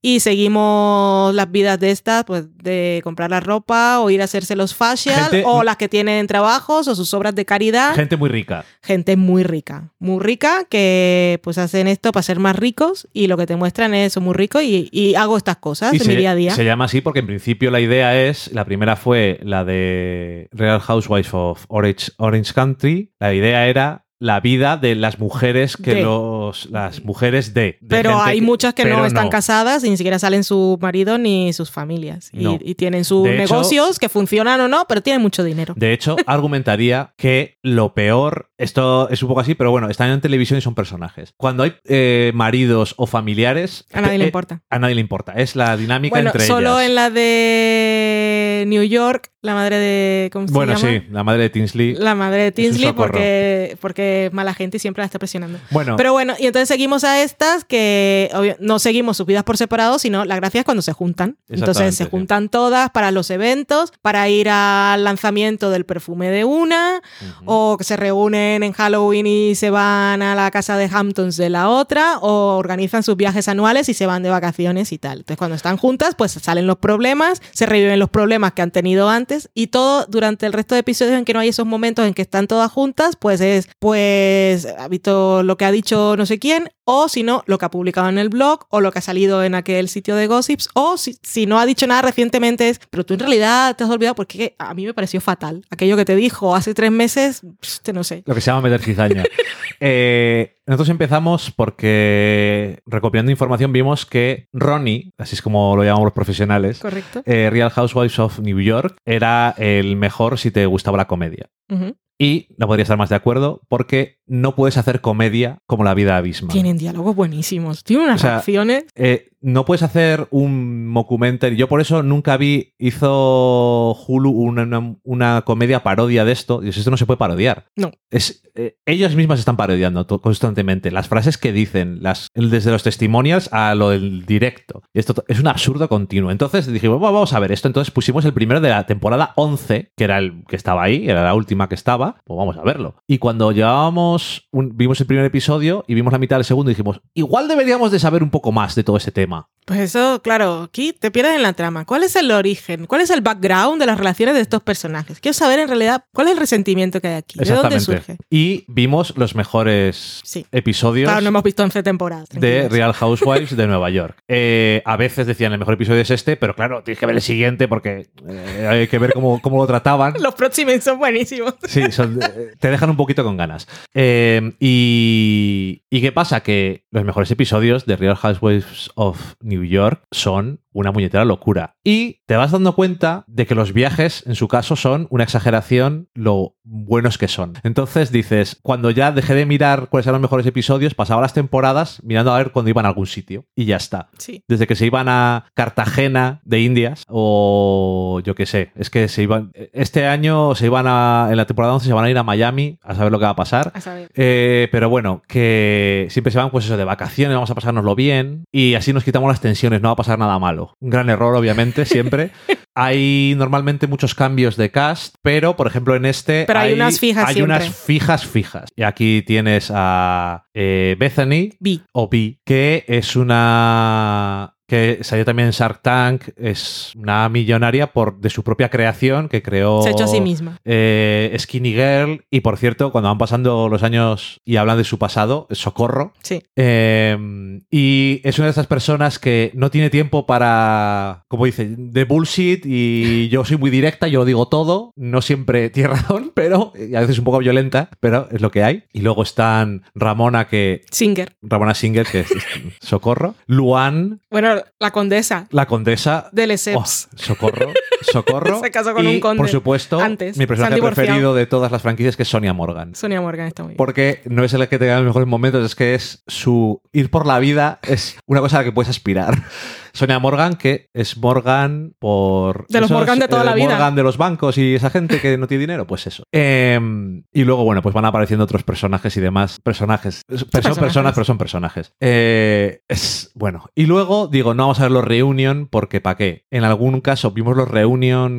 y seguimos las vidas de estas, pues de comprar la ropa o ir a hacerse los facial Gente- o las que tienen trabajos o sus obras de caridad. Gente muy rica. Gente muy rica, muy rica que pues hacen esto para ser más ricos y lo que te muestran es soy muy rico y, y hago estas cosas Y en se, mi día a día. se llama así porque en principio la idea es, la primera fue la de Real Housewives of Orange, Orange Country. La idea era la vida de las mujeres que De. los las mujeres de, de Pero hay muchas que no están casadas y ni siquiera salen su marido ni sus familias. Y, No. y tienen sus De hecho- negocios que funcionan o no, pero tienen mucho dinero. De hecho, argumentaría que lo peor, esto es un poco así, pero bueno, están en televisión y son personajes. Cuando hay eh, maridos o familiares, A nadie le eh, importa. a nadie le importa. Es la dinámica Bueno, entre solo ellas. en la de New York, la madre de. ¿Cómo se Bueno, llama? sí, la madre de Tinsley. La madre de Tinsley porque, porque mala gente y siempre la está presionando. Bueno, Pero bueno, y entonces seguimos a estas que obvio, no seguimos sus vidas por separado, sino la gracia es cuando se juntan. Entonces se sí. juntan todas para los eventos, para ir al lanzamiento del perfume de una, o que se reúnen en Halloween y se van a la casa de Hamptons de la otra, o organizan sus viajes anuales y se van de vacaciones y tal. Entonces cuando están juntas, pues salen los problemas, se reviven los problemas que han tenido antes y todo durante el resto de episodios en que no hay esos momentos en que están todas juntas, pues es, pues, ha visto lo que ha dicho no sé quién, o si no, lo que ha publicado en el blog, o lo que ha salido en aquel sitio de gossips, o si, si no ha dicho nada recientemente es, pero tú en realidad te has olvidado porque a mí me pareció fatal. Aquello que te dijo hace tres meses, este no sé. Lo que se llama meter cizaña. Eh, nosotros empezamos porque, recopilando información, vimos que Ronnie, así es como lo llamamos los profesionales, Correcto. eh, Real Housewives of New York, era el mejor si te gustaba la comedia. Y no podría estar más de acuerdo porque no puedes hacer comedia como la vida abisma. Tienen diálogos buenísimos. Tienen unas O sea, acciones. Eh, no puedes hacer un mockumentary. Yo por eso nunca vi, hizo Hulu una, una- una comedia parodia de esto. Y esto no se puede parodiar. No. Es, eh, ellos mismas están parodiando constantemente. Las frases que dicen, las, desde los testimonials a lo del directo. Esto to- es un absurdo continuo. Entonces dijimos, "Bueno, vamos a ver esto. Entonces pusimos el primero de la temporada 11, que era el que estaba ahí, era la última que estaba. Pues vamos a verlo. Y cuando llevábamos, un- vimos el primer episodio y vimos la mitad del segundo, dijimos, igual deberíamos de saber un poco más de todo ese tema. 嘛，Pues eso, claro, aquí te pierdes en la trama. ¿Cuál es el origen? ¿Cuál es el background de las relaciones de estos personajes? Quiero saber en realidad cuál es el resentimiento que hay aquí. ¿De dónde surge? Y vimos los mejores Sí. episodios. Claro, no hemos visto 11 temporadas. de. Real Housewives de Nueva York. Eh, a veces decían el mejor episodio es este, pero claro, tienes que ver el siguiente porque eh, hay que ver cómo, cómo lo trataban. Los próximos son buenísimos. Sí, son- eh, te dejan un poquito con ganas. Eh, y, ¿Y qué pasa? Que los mejores episodios de Real Housewives of New York son una muñetera locura. Y te vas dando cuenta de que los viajes, en su caso, son una exageración lo buenos que son. Entonces dices, cuando ya dejé de mirar cuáles eran los mejores episodios, pasaba las temporadas mirando a ver cuándo iban a algún sitio. Y ya está. Sí. Desde que se iban a Cartagena de Indias o yo qué sé, es que se iban este año se iban a en la temporada 11 se van a ir a Miami a saber lo que va a pasar. A saber. Eh, pero bueno, que siempre se van pues eso de vacaciones, vamos a pasárnoslo bien y así nos quitamos las tensiones, no va a pasar nada malo. Un gran error obviamente siempre. Hay normalmente muchos cambios de cast, pero por ejemplo en este Pero hay unas fijas hay siempre. unas fijas fijas. Y aquí tienes a eh, Bethany, Vi. o Vi, que es una que salió también en Shark Tank, es una millonaria por de su propia creación que creó Se ha hecho a sí misma. eh, Skinny Girl y por cierto, cuando van pasando los años y hablan de su pasado, Socorro. Sí. Eh, y es una de esas personas que no tiene tiempo para, como dice, de bullshit y yo soy muy directa, yo digo todo, no siempre tiene razón, pero y a veces un poco violenta, pero es lo que hay. Y luego están Ramona, que Singer. Ramona Singer, que es Socorro, Luan, Bueno, la condesa la condesa. del Oh, Essex. socorro, socorro. Se casó con y, un conde Por supuesto, antes. mi personaje preferido de todas las franquicias que es Sonia Morgan. Sonia Morgan está muy bien. Porque no es el que te da los mejores momentos, es que es su ir por la vida, es una cosa a la que puedes aspirar. Sonia Morgan, que es Morgan por. De los esos, Morgan de toda eh, la vida. Morgan de los bancos y esa gente que no tiene dinero, pues eso. Eh, y luego, bueno, pues van apareciendo otros personajes y demás. Personajes. Son personajes. personas, pero son personajes. Eh, es bueno. Y luego, digo, no vamos a ver los Reunion porque ¿para qué? En algún caso vimos los Reunion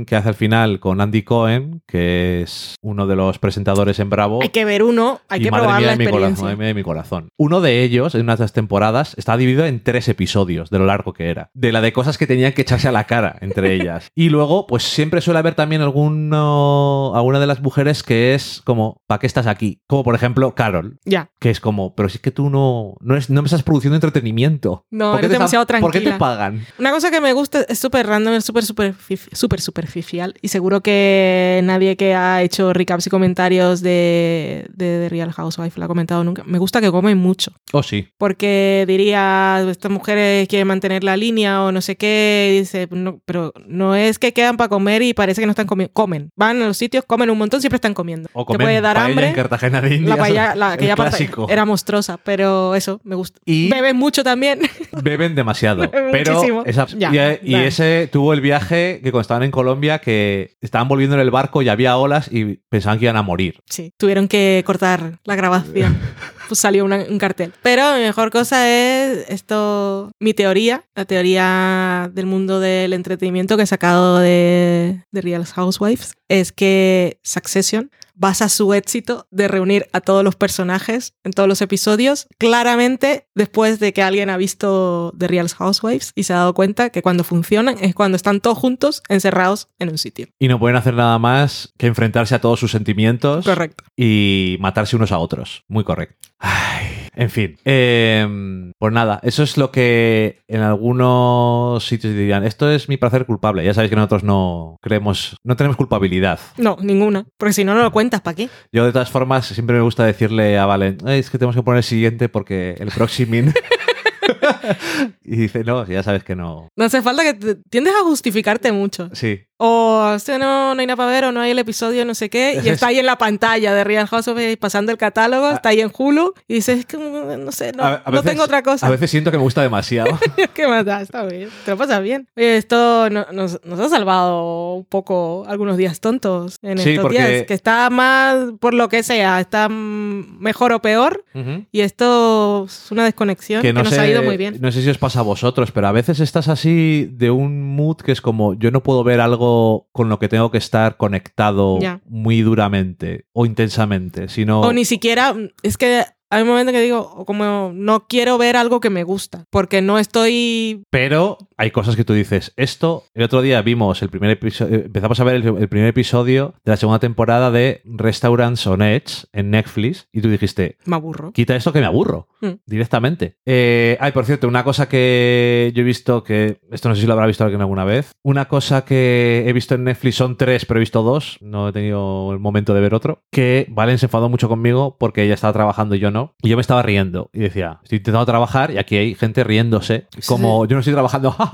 que hace al final con Andy Cohen, que es uno de los presentadores en Bravo. Hay que ver uno, hay Y que madre probar mía la de mi corazón, experiencia. madre mía de mi corazón. Uno de ellos, en una de las temporadas, está dividido en tres episodios de lo largo que era. De la de cosas que tenían que echarse a la cara entre ellas. Y luego, pues siempre suele haber también alguno, alguna de las mujeres que es como, ¿para qué estás aquí? Como por ejemplo, Carol, Ya. que es como, pero si es que tú no, no, es- no me estás produciendo entretenimiento. No, ¿Por qué eres demasiado ¿Por qué te tranquila. pagan? Una cosa que me gusta es súper random, es súper superfici- súper superficial y seguro que nadie que ha hecho recaps y comentarios de, de, The Real Housewife lo ha comentado nunca. Me gusta que comen mucho Oh, sí. porque diría, estas mujeres quieren mantener la línea o no sé qué, y dice, no, pero no es que quedan para comer y parece que no están comiendo, comen, van a los sitios, comen un montón, siempre están comiendo. O Te comer puede dar hambre. en Cartagena de Indias. La paella, la, parte clásico. era monstruosa, pero eso, me gusta. Y- Beben mucho también. Beben demasiado. Beben pero esa- Ya, y, y ya. ese tuvo el viaje que cuando estaban en Colombia que estaban volviendo en el barco y había olas y pensaban que iban a morir. Sí, tuvieron que cortar la grabación. Pues salió una- un cartel. Pero mi mejor cosa es esto, mi teoría, la teoría del mundo del entretenimiento que he sacado de, de Real Housewives, es que Succession basa su éxito de reunir a todos los personajes en todos los episodios, claramente después de que alguien ha visto The Real Housewives y se ha dado cuenta que cuando funcionan es cuando están todos juntos encerrados en un sitio. Y no pueden hacer nada más que enfrentarse a todos sus sentimientos Correcto. y matarse unos a otros. Muy correcto. Ay, en fin. Eh, pues nada, eso es lo que en algunos sitios dirían. Esto es mi placer culpable. Ya sabéis que nosotros no creemos, no tenemos culpabilidad. No, ninguna. Porque si no, no lo cuentas, ¿para qué? Yo, de todas formas, siempre me gusta decirle a Valen, "Ay, es que tenemos que poner el siguiente porque el próximo. y dice, no, ya sabes que no. No hace falta que te- tiendes a justificarte mucho. Sí. O este no, no hay nada para ver, o no hay el episodio, no sé qué, y está es- ahí en la pantalla de Real House of X pasando el catálogo, está ahí en Hulu, y dices, es que mm, no sé, no, A- a no veces- tengo otra cosa. A veces siento que me gusta demasiado. ¿Qué más da? Está bien. Te lo pasas bien. Oye, esto no- nos, nos ha salvado un poco algunos días tontos en Sí, estos porque- días. Que está más, por lo que sea, está mejor o peor. Y esto es una desconexión que, no nos sé, ha ido muy bien. No sé si os pasa a vosotros, pero a veces estás así de un mood que es como yo no puedo ver algo con lo que tengo que estar conectado muy duramente o intensamente, sino O ni siquiera, es que hay un momento que digo, como no quiero ver algo que me gusta, porque no estoy... pero hay cosas que tú dices, esto, el otro día vimos el primer episodio, empezamos a ver el, el primer episodio de la segunda temporada de Restaurants on Edge en Netflix y tú dijiste, Me aburro. quita esto que me aburro Mm. directamente. Eh, ay, por cierto, una cosa que yo he visto que esto no sé si lo habrá visto alguien alguna vez. Una cosa que he visto en Netflix son tres, pero he visto dos. No he tenido el momento de ver otro. Que Valen se enfadó mucho conmigo porque ella estaba trabajando y yo no. Y yo me estaba riendo y decía, estoy intentando trabajar y aquí hay gente riéndose. Como yo no estoy trabajando.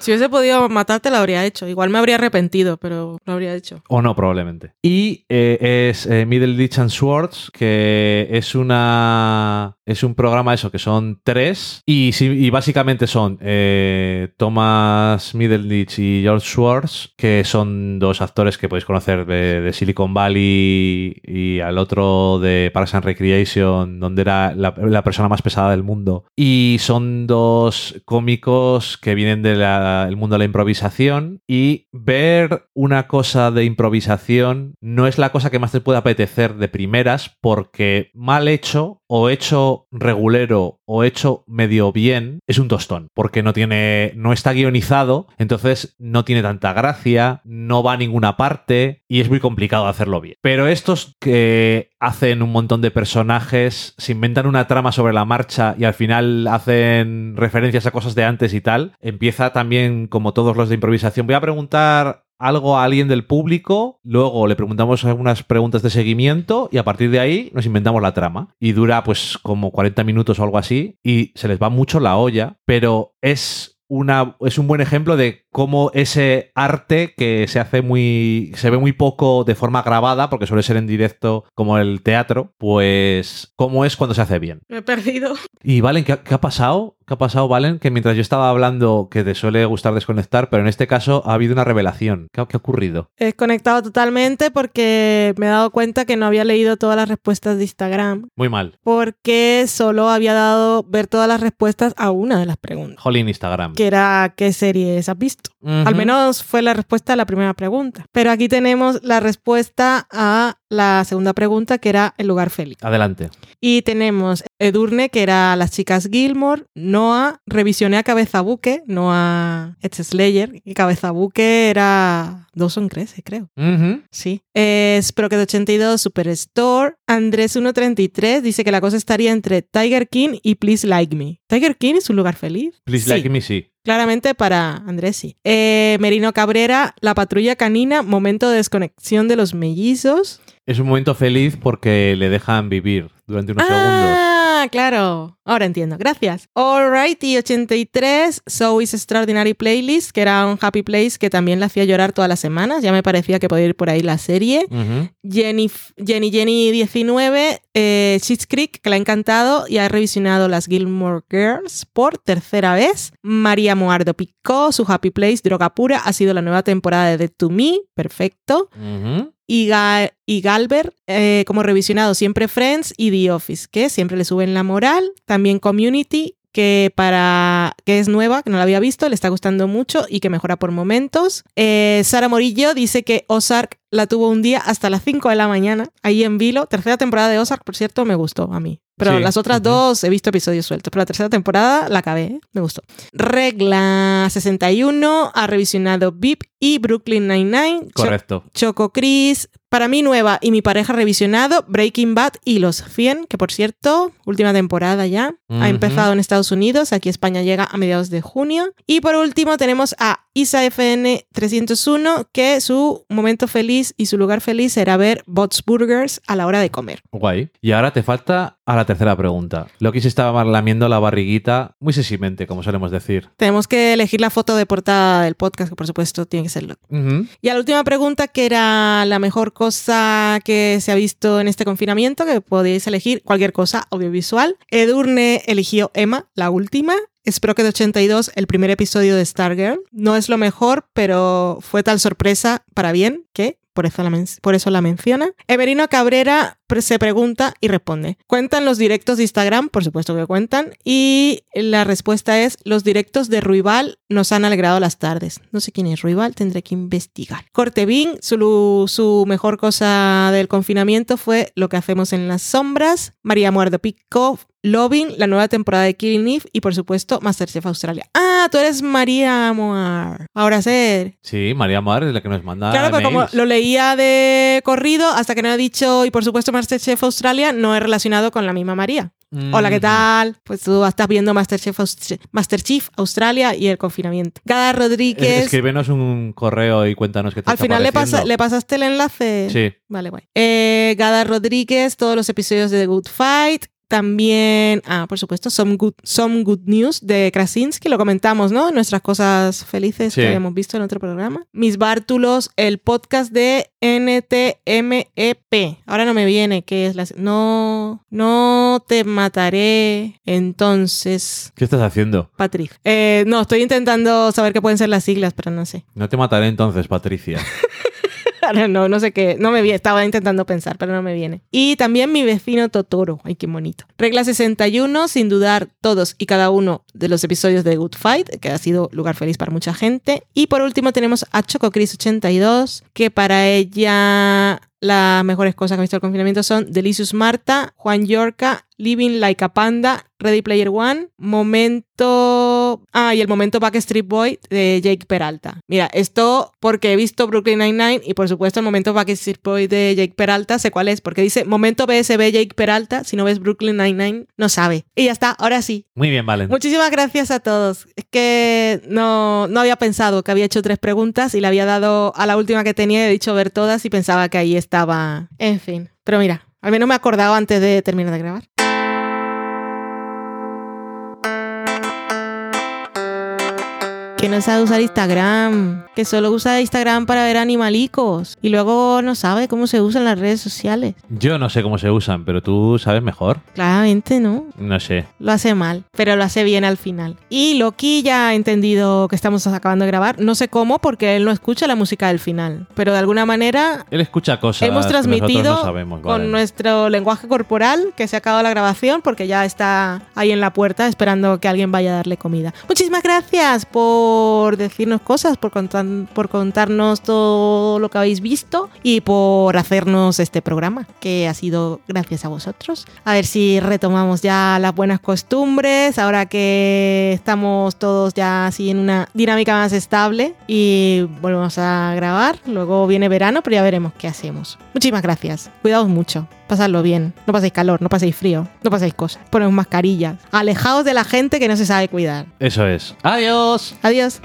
Si hubiese podido matarte, lo habría hecho. Igual me habría arrepentido, pero lo habría hecho. O no, probablemente. Y eh, es eh, Middle Ditch and Swords, que es una. Es un programa eso, que son tres. Y, básicamente son eh, Thomas Middleditch y George Schwartz, que son dos actores que podéis conocer de, Silicon Valley y al otro de Parks and Recreation, donde era la persona más pesada del mundo. Y son dos cómicos que vienen del mundo de la improvisación. Y ver una cosa de improvisación no es la cosa que más te puede apetecer de primeras, porque mal hecho o hecho regulero o hecho medio bien es un tostón, porque no tiene no está guionizado, entonces no tiene tanta gracia, no va a ninguna parte y es muy complicado hacerlo bien. Pero estos que hacen un montón de personajes, se inventan una trama sobre la marcha y al final hacen referencias a cosas de antes y tal, empieza también como todos los de improvisación. Voy a preguntar algo a alguien del público, luego le preguntamos algunas preguntas de seguimiento y a partir de ahí nos inventamos la trama. Y dura pues como 40 minutos o algo así y se les va mucho la olla, pero es una, es un buen ejemplo de cómo ese arte que se hace muy. se ve muy poco de forma grabada, porque suele ser en directo como el teatro, pues cómo es cuando se hace bien. Me he perdido. Y Valen, ¿qué, ha- qué ha pasado? ¿Qué ha pasado, Valen? Que mientras yo estaba hablando que te suele gustar desconectar, pero en este caso ha habido una revelación. ¿Qué ha, qué ha ocurrido? He desconectado totalmente porque me he dado cuenta que no había leído todas las respuestas de Instagram. Muy mal. Porque solo había dado ver todas las respuestas a una de las preguntas. Jolín Instagram. Que era ¿qué series has visto? Al menos fue la respuesta a la primera pregunta. Pero aquí tenemos la respuesta a la segunda pregunta, que era el lugar feliz. Adelante. Y tenemos Edurne, que era las chicas Gilmore, Noah, revisioné a Cabeza Buque, Noah Slayer, y Cabeza Buque era Dawson Crece, creo. Ujú. Sí. Es Sprocket 82 Superstore. Andrés 133 dice que la cosa estaría entre Tiger King y Please Like Me. ¿Tiger King es un lugar feliz? Please Sí. like me, sí. Claramente para Andrés sí. Eh, Merino Cabrera, La Patrulla Canina, momento de desconexión de los mellizos. Es un momento feliz porque le dejan vivir durante unos segundos. Ah, claro. Ahora entiendo. Gracias. Alrighty 83, So is Extraordinary Playlist, que era un happy place que también la hacía llorar todas las semanas. Ya me parecía que podía ir por ahí la serie. Jenny, Jenny Jenny 19, eh, Creek, que la ha encantado y ha revisionado las Gilmore Girls por tercera vez. María Moardo Picó, su Happy Place, Droga Pura, ha sido la nueva temporada de Dead to Me, perfecto. Y, Ga- y Galbert, eh, como revisionado siempre Friends y The Office, que siempre le suben la moral. También Community, que para que es nueva, que no la había visto, le está gustando mucho y que mejora por momentos. Eh, Sara Morillo dice que Ozark la tuvo un día hasta las 5 de la mañana, ahí en Vilo. Tercera temporada de Ozark, por cierto, me gustó a mí. Pero Sí, las otras dos he visto episodios sueltos, pero la tercera temporada la acabé, ¿eh? me gustó. Regla 61 ha revisionado VIP y Brooklyn Nine-Nine. Cho- Correcto. Choco Chris, Para mí nueva y mi pareja revisionado, Breaking Bad y Los 100, que por cierto, última temporada ya. Ha empezado en Estados Unidos, aquí España llega a mediados de junio. Y por último tenemos a IsaFN 301, que su momento feliz y su lugar feliz era ver Bots Burgers a la hora de comer. Guay. Y ahora te falta a la tercera pregunta. Loki se estaba lamiendo la barriguita muy sesamente, como solemos decir. Tenemos que elegir la foto de portada del podcast, que por supuesto tiene que ser Loki. Y a la última pregunta, que era la mejor cosa que se ha visto en este confinamiento, que podéis elegir cualquier cosa audiovisual. Edurne eligió Emma, la última, Sprocket 82, el primer episodio de Stargirl. No es lo mejor, pero fue tal sorpresa para bien que por eso, la menciona. Everino Cabrera se pregunta y responde. ¿Cuentan los directos de Instagram? Por supuesto que cuentan. Y la respuesta es, los directos de Ruibal nos han alegrado las tardes. No sé quién es Ruibal, tendré que investigar. Cortevin, su, su mejor cosa del confinamiento fue lo que hacemos en las sombras. María Muerdo Pico, Loving, la nueva temporada de Killing Eve y por supuesto Masterchef Australia. Ah, tú eres María Moar. Ahora sé. Sí, María Moar es la que nos manda. Claro, pero como lo leía de corrido hasta que no ha dicho y por supuesto Masterchef Australia, no es relacionado con la misma María. Hola, ¿qué tal? Pues tú estás viendo Masterchef, Masterchef Australia y el confinamiento. Gada Rodríguez. Escríbenos un correo y cuéntanos qué te Al final le, pasa, le, pasaste el enlace. Sí. Vale, guay. Eh, Gada Rodríguez, todos los episodios de The Good Fight. También, ah, por supuesto, Some Good, Some Good News de Krasinski, lo comentamos, ¿no? Nuestras cosas felices que habíamos visto en otro programa. Mis Bártulos, el podcast de NTMEP. Ahora no me viene, ¿qué es la... No, no te mataré, entonces... ¿Qué estás haciendo? Patrick. Eh, no, estoy intentando saber qué pueden ser las siglas, pero no sé. No te mataré entonces, Patricia. no, no sé qué, no me viene, estaba intentando pensar, pero no me viene. Y también mi vecino Totoro, ay, qué bonito. Regla 61, sin dudar todos y cada uno de los episodios de Good Fight, que ha sido lugar feliz para mucha gente. Y por último tenemos a Chococris 82, que para ella las mejores cosas que ha visto el confinamiento son Delicious Marta, Juan Yorca, Living Like a Panda, Ready Player One, momento... Ah, y el momento Backstreet Boy de Jake Peralta. Mira, esto porque he visto Brooklyn Nine-Nine y por supuesto el momento Backstreet Boy de Jake Peralta, sé cuál es, porque dice momento BSB Jake Peralta, si no ves Brooklyn Nine-Nine, no sabe. Y ya está, ahora sí. Muy bien, Valen. Muchísimas gracias a todos. Es que no, no había pensado que había hecho tres preguntas y le había dado a la última que tenía, he dicho ver todas y pensaba que ahí estaba. En fin. Pero mira, al menos me he acordado antes de terminar de grabar. Que no sabe usar Instagram, que solo usa Instagram para ver animalicos y luego no sabe cómo se usan las redes sociales. Yo no sé cómo se usan, pero tú sabes mejor. Claramente no. No sé. Lo hace mal, pero lo hace bien al final. Y Loki ya ha entendido que estamos acabando de grabar. No sé cómo, porque él no escucha la música del final, pero de alguna manera... Él escucha cosas. Hemos transmitido con nuestro lenguaje corporal que se ha acabado la grabación porque ya está ahí en la puerta esperando que alguien vaya a darle comida. Muchísimas gracias por por decirnos cosas, por, por contarnos todo lo que habéis visto y por hacernos este programa, que ha sido gracias a vosotros. A ver si retomamos ya las buenas costumbres, ahora que estamos todos ya así en una dinámica más estable y volvemos a grabar. Luego viene verano, pero ya veremos qué hacemos. Muchísimas gracias. Cuidaos mucho pasadlo bien. No paséis calor, no paséis frío, no paséis cosas. Ponemos mascarillas. Alejaos de la gente que no se sabe cuidar. Eso es. Adiós. Adiós.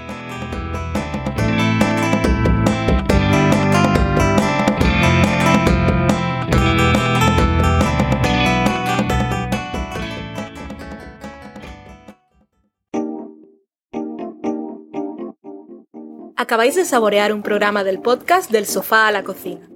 Acabáis de saborear un programa del podcast Del Sofá a la Cocina